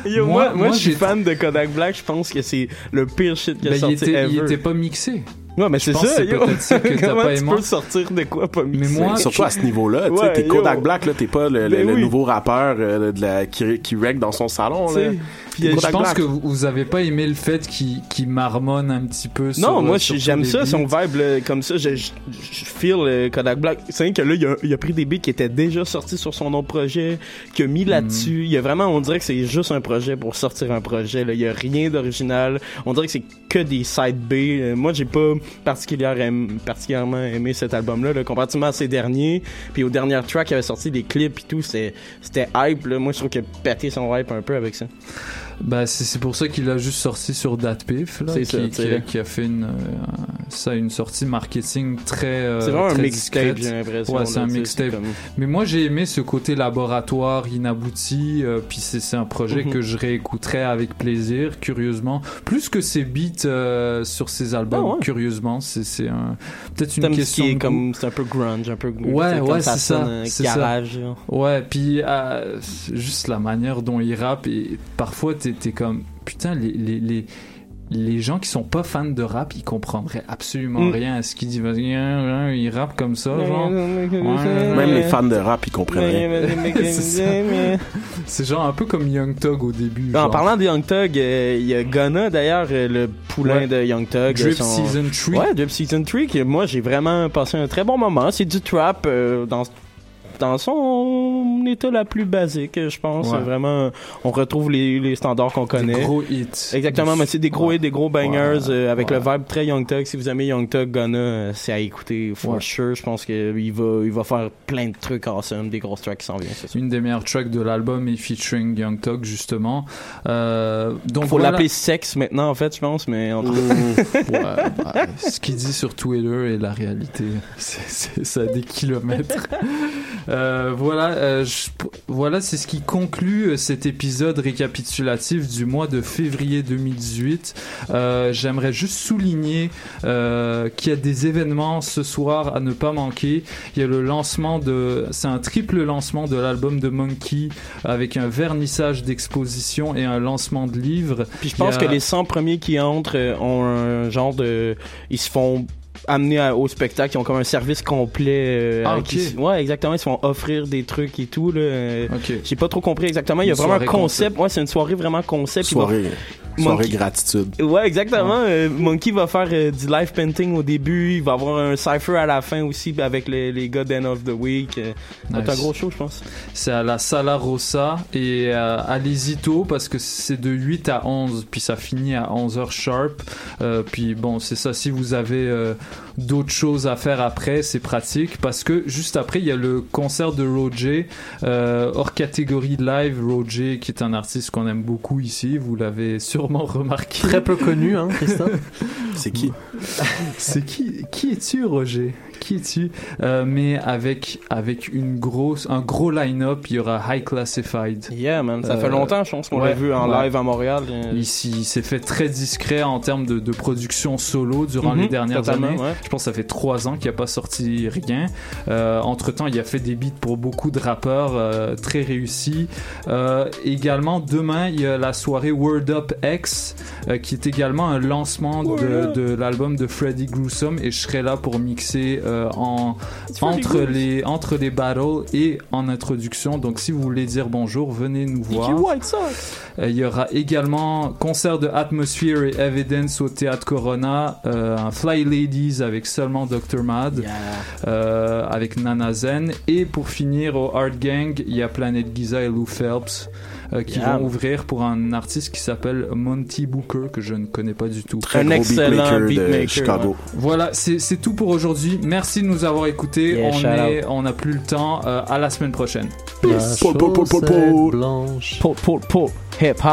<laughs> Yo, Moi- moi, moi, moi, je suis fan de Kodak Black. Je pense que c'est le pire shit qu'il a Ben, il, sorti était, il était pas mixé. Ouais, mais c'est ça, c'est peut-être ça que t'as <laughs> Comment pas tu aimé. peux sortir de quoi pas mixé? Mais moi, Surtout à ce niveau-là, tu sais, t'es. Kodak Black, là, t'es pas le, le- Ben le nouveau rappeur euh, de la, qui, qui règle dans son salon, là. Puis, je pense Black. que vous, vous avez pas aimé le fait qu'il qu'il marmonne un petit peu sur Non, moi euh, j'aime ça, beats. son vibe là, comme ça. Je, je, je feel euh, Kodak Black. C'est vrai que là, il a, il a pris des beats qui étaient déjà sortis sur son autre projet, qu'il a mis là-dessus. Il y a vraiment, on dirait que c'est juste un projet pour sortir un projet. Là. Il y a rien d'original. On dirait que c'est que des side B. Euh, moi, j'ai pas particulièrement, aim- particulièrement aimé cet album-là, là, comparativement à ses derniers. Puis aux dernières tracks, il avait sorti des clips et tout. C'était c'était hype. Là. Moi, je trouve qu'il a pété son hype un peu avec ça. Bah, c'est c'est pour ça qu'il a juste sorti sur DatPiff, là, C'est qui, ça, qui, a, qui a fait une, euh, ça, une sortie marketing très. euh, C'est vraiment un très mixtape, discrète. j'ai l'impression, Ouais, c'est un mixtape. c'est comme- Mais moi, j'ai aimé ce côté laboratoire, inabouti, euh, puis c'est c'est un projet Mhm. que je réécouterais avec plaisir, curieusement. Plus que ses beats euh, sur ses albums, Ah ouais. curieusement. C'est c'est un- peut-être une question qui est de comme c'est un peu grunge, un peu Ouais, ouais, c'est ça. c'est ça. Ouais, puis c'est juste la manière dont il rappe et parfois t'es comme putain les, les, les, les gens qui sont pas fans de rap ils comprendraient absolument Mm. rien à ce qu'il dit Vas-y, hein, hein, il rappe comme ça genre Ouais. Même les fans de rap, ils comprennent rien. <laughs> C'est genre un peu comme Young Thug au début En parlant de Young Thug, euh, il y a Gunna d'ailleurs, euh, le poulain Ouais. de Young Thug. Drip son- Season 3. Ouais, Drip Season 3, que moi j'ai vraiment passé un très bon moment. C'est du trap euh, dans dans son état la plus basique, je pense. Ouais. Vraiment, on retrouve les, les standards qu'on connaît. gros hits. Exactement, mais c'est des gros Ouais. hits, des gros bangers Ouais. euh, avec Ouais. le vibe très Young Thug. Si vous aimez Young Thug, Gunna, euh, c'est à écouter for Ouais. sure. Je pense qu'il va, il va faire plein de trucs awesome, des grosses tracks qui s'en viennent. une des meilleures tracks de l'album est featuring Young Thug justement euh, donc Faut voilà. l'appeler sexe maintenant, en fait, je pense, mais en tout <laughs> Ouais, bah, ce qu'il dit sur Twitter et la réalité, c'est- ça a des kilomètres. <laughs> Euh, voilà, euh, je- voilà, c'est ce qui conclut euh, cet épisode récapitulatif du mois de février 2018. Euh, J'aimerais juste souligner euh, qu'il y a des événements ce soir à ne pas manquer. Il y a le lancement de, c'est un triple lancement de l'album de Monkey avec un vernissage d'exposition et un lancement de livre. Puis je pense a- que les 100 premiers qui entrent ont un genre de. Ils se font amener à- au spectacle, ils ont comme un service complet. euh, Ah, avec- ok. ils- ouais, exactement. Ils se font offrir des trucs et tout. là. Euh. J'ai pas trop compris exactement. Il y a Une vraiment un soirée concept. Ouais, c'est une soirée vraiment concept. Ils vont- Soirée, gratitude. Ouais, exactement. Euh, Monkey va faire euh, du live painting au début. Il va avoir un cypher à la fin aussi avec les, les gars d'End of the Week. Euh, va être un Nice. gros show, je pense. C'est à la Sala Rossa et euh, allez-y tôt parce que c'est de 8 à 11 puis ça finit à 11h sharp. Euh, puis bon, c'est ça si vous avez euh, d'autres choses à faire après, c'est pratique parce que juste après il y a le concert de Roger euh, hors catégorie live Roger qui est un artiste qu'on aime beaucoup ici, vous l'avez sûrement remarqué. Très peu connu, hein, Christophe. C'est qui? C'est qui Qui es-tu, Roger? Qui es-tu? Euh, Mais avec avec une grosse un gros line-up, il y aura High Classified. Yeah, man. Ça fait Euh, longtemps, je pense, qu'on l'a ouais, vu en ouais. live à Montréal. Ici, il s'est fait très discret en termes de, de production solo durant Mhm, les dernières années. ouais. Je pense que ça fait trois ans qu'il n'a pas sorti rien. Euh, entre temps, il a fait des beats pour beaucoup de rappeurs euh, très réussis. Euh, également, demain, il y a la soirée Word Up X, euh, qui est également un lancement de, de l'album de Freddy Gruesome, et je serai là pour mixer euh, en entre les entre les battles et en introduction. Donc, si vous voulez dire bonjour, venez nous voir. Euh, Il y aura également concert de Atmosphere et Evidence au Théâtre Corona, euh, un Fly Ladies avec seulement Dr. Mad, avec Nana Zen, et pour finir au Art Gang, il y a Planet Giza et Lou Phelps euh, qui Yeah. vont ouvrir pour un artiste qui s'appelle Monty Booker que je ne connais pas du tout. Très Un gros excellent beatmaker de beatmaker, Chicago. ouais. Voilà, c'est tout pour aujourd'hui. Merci de nous avoir écoutés. Yeah, on est, on n'a plus le temps. Euh, à la semaine prochaine. La chaussette blanche. Pull, pull, pull. Hip hop.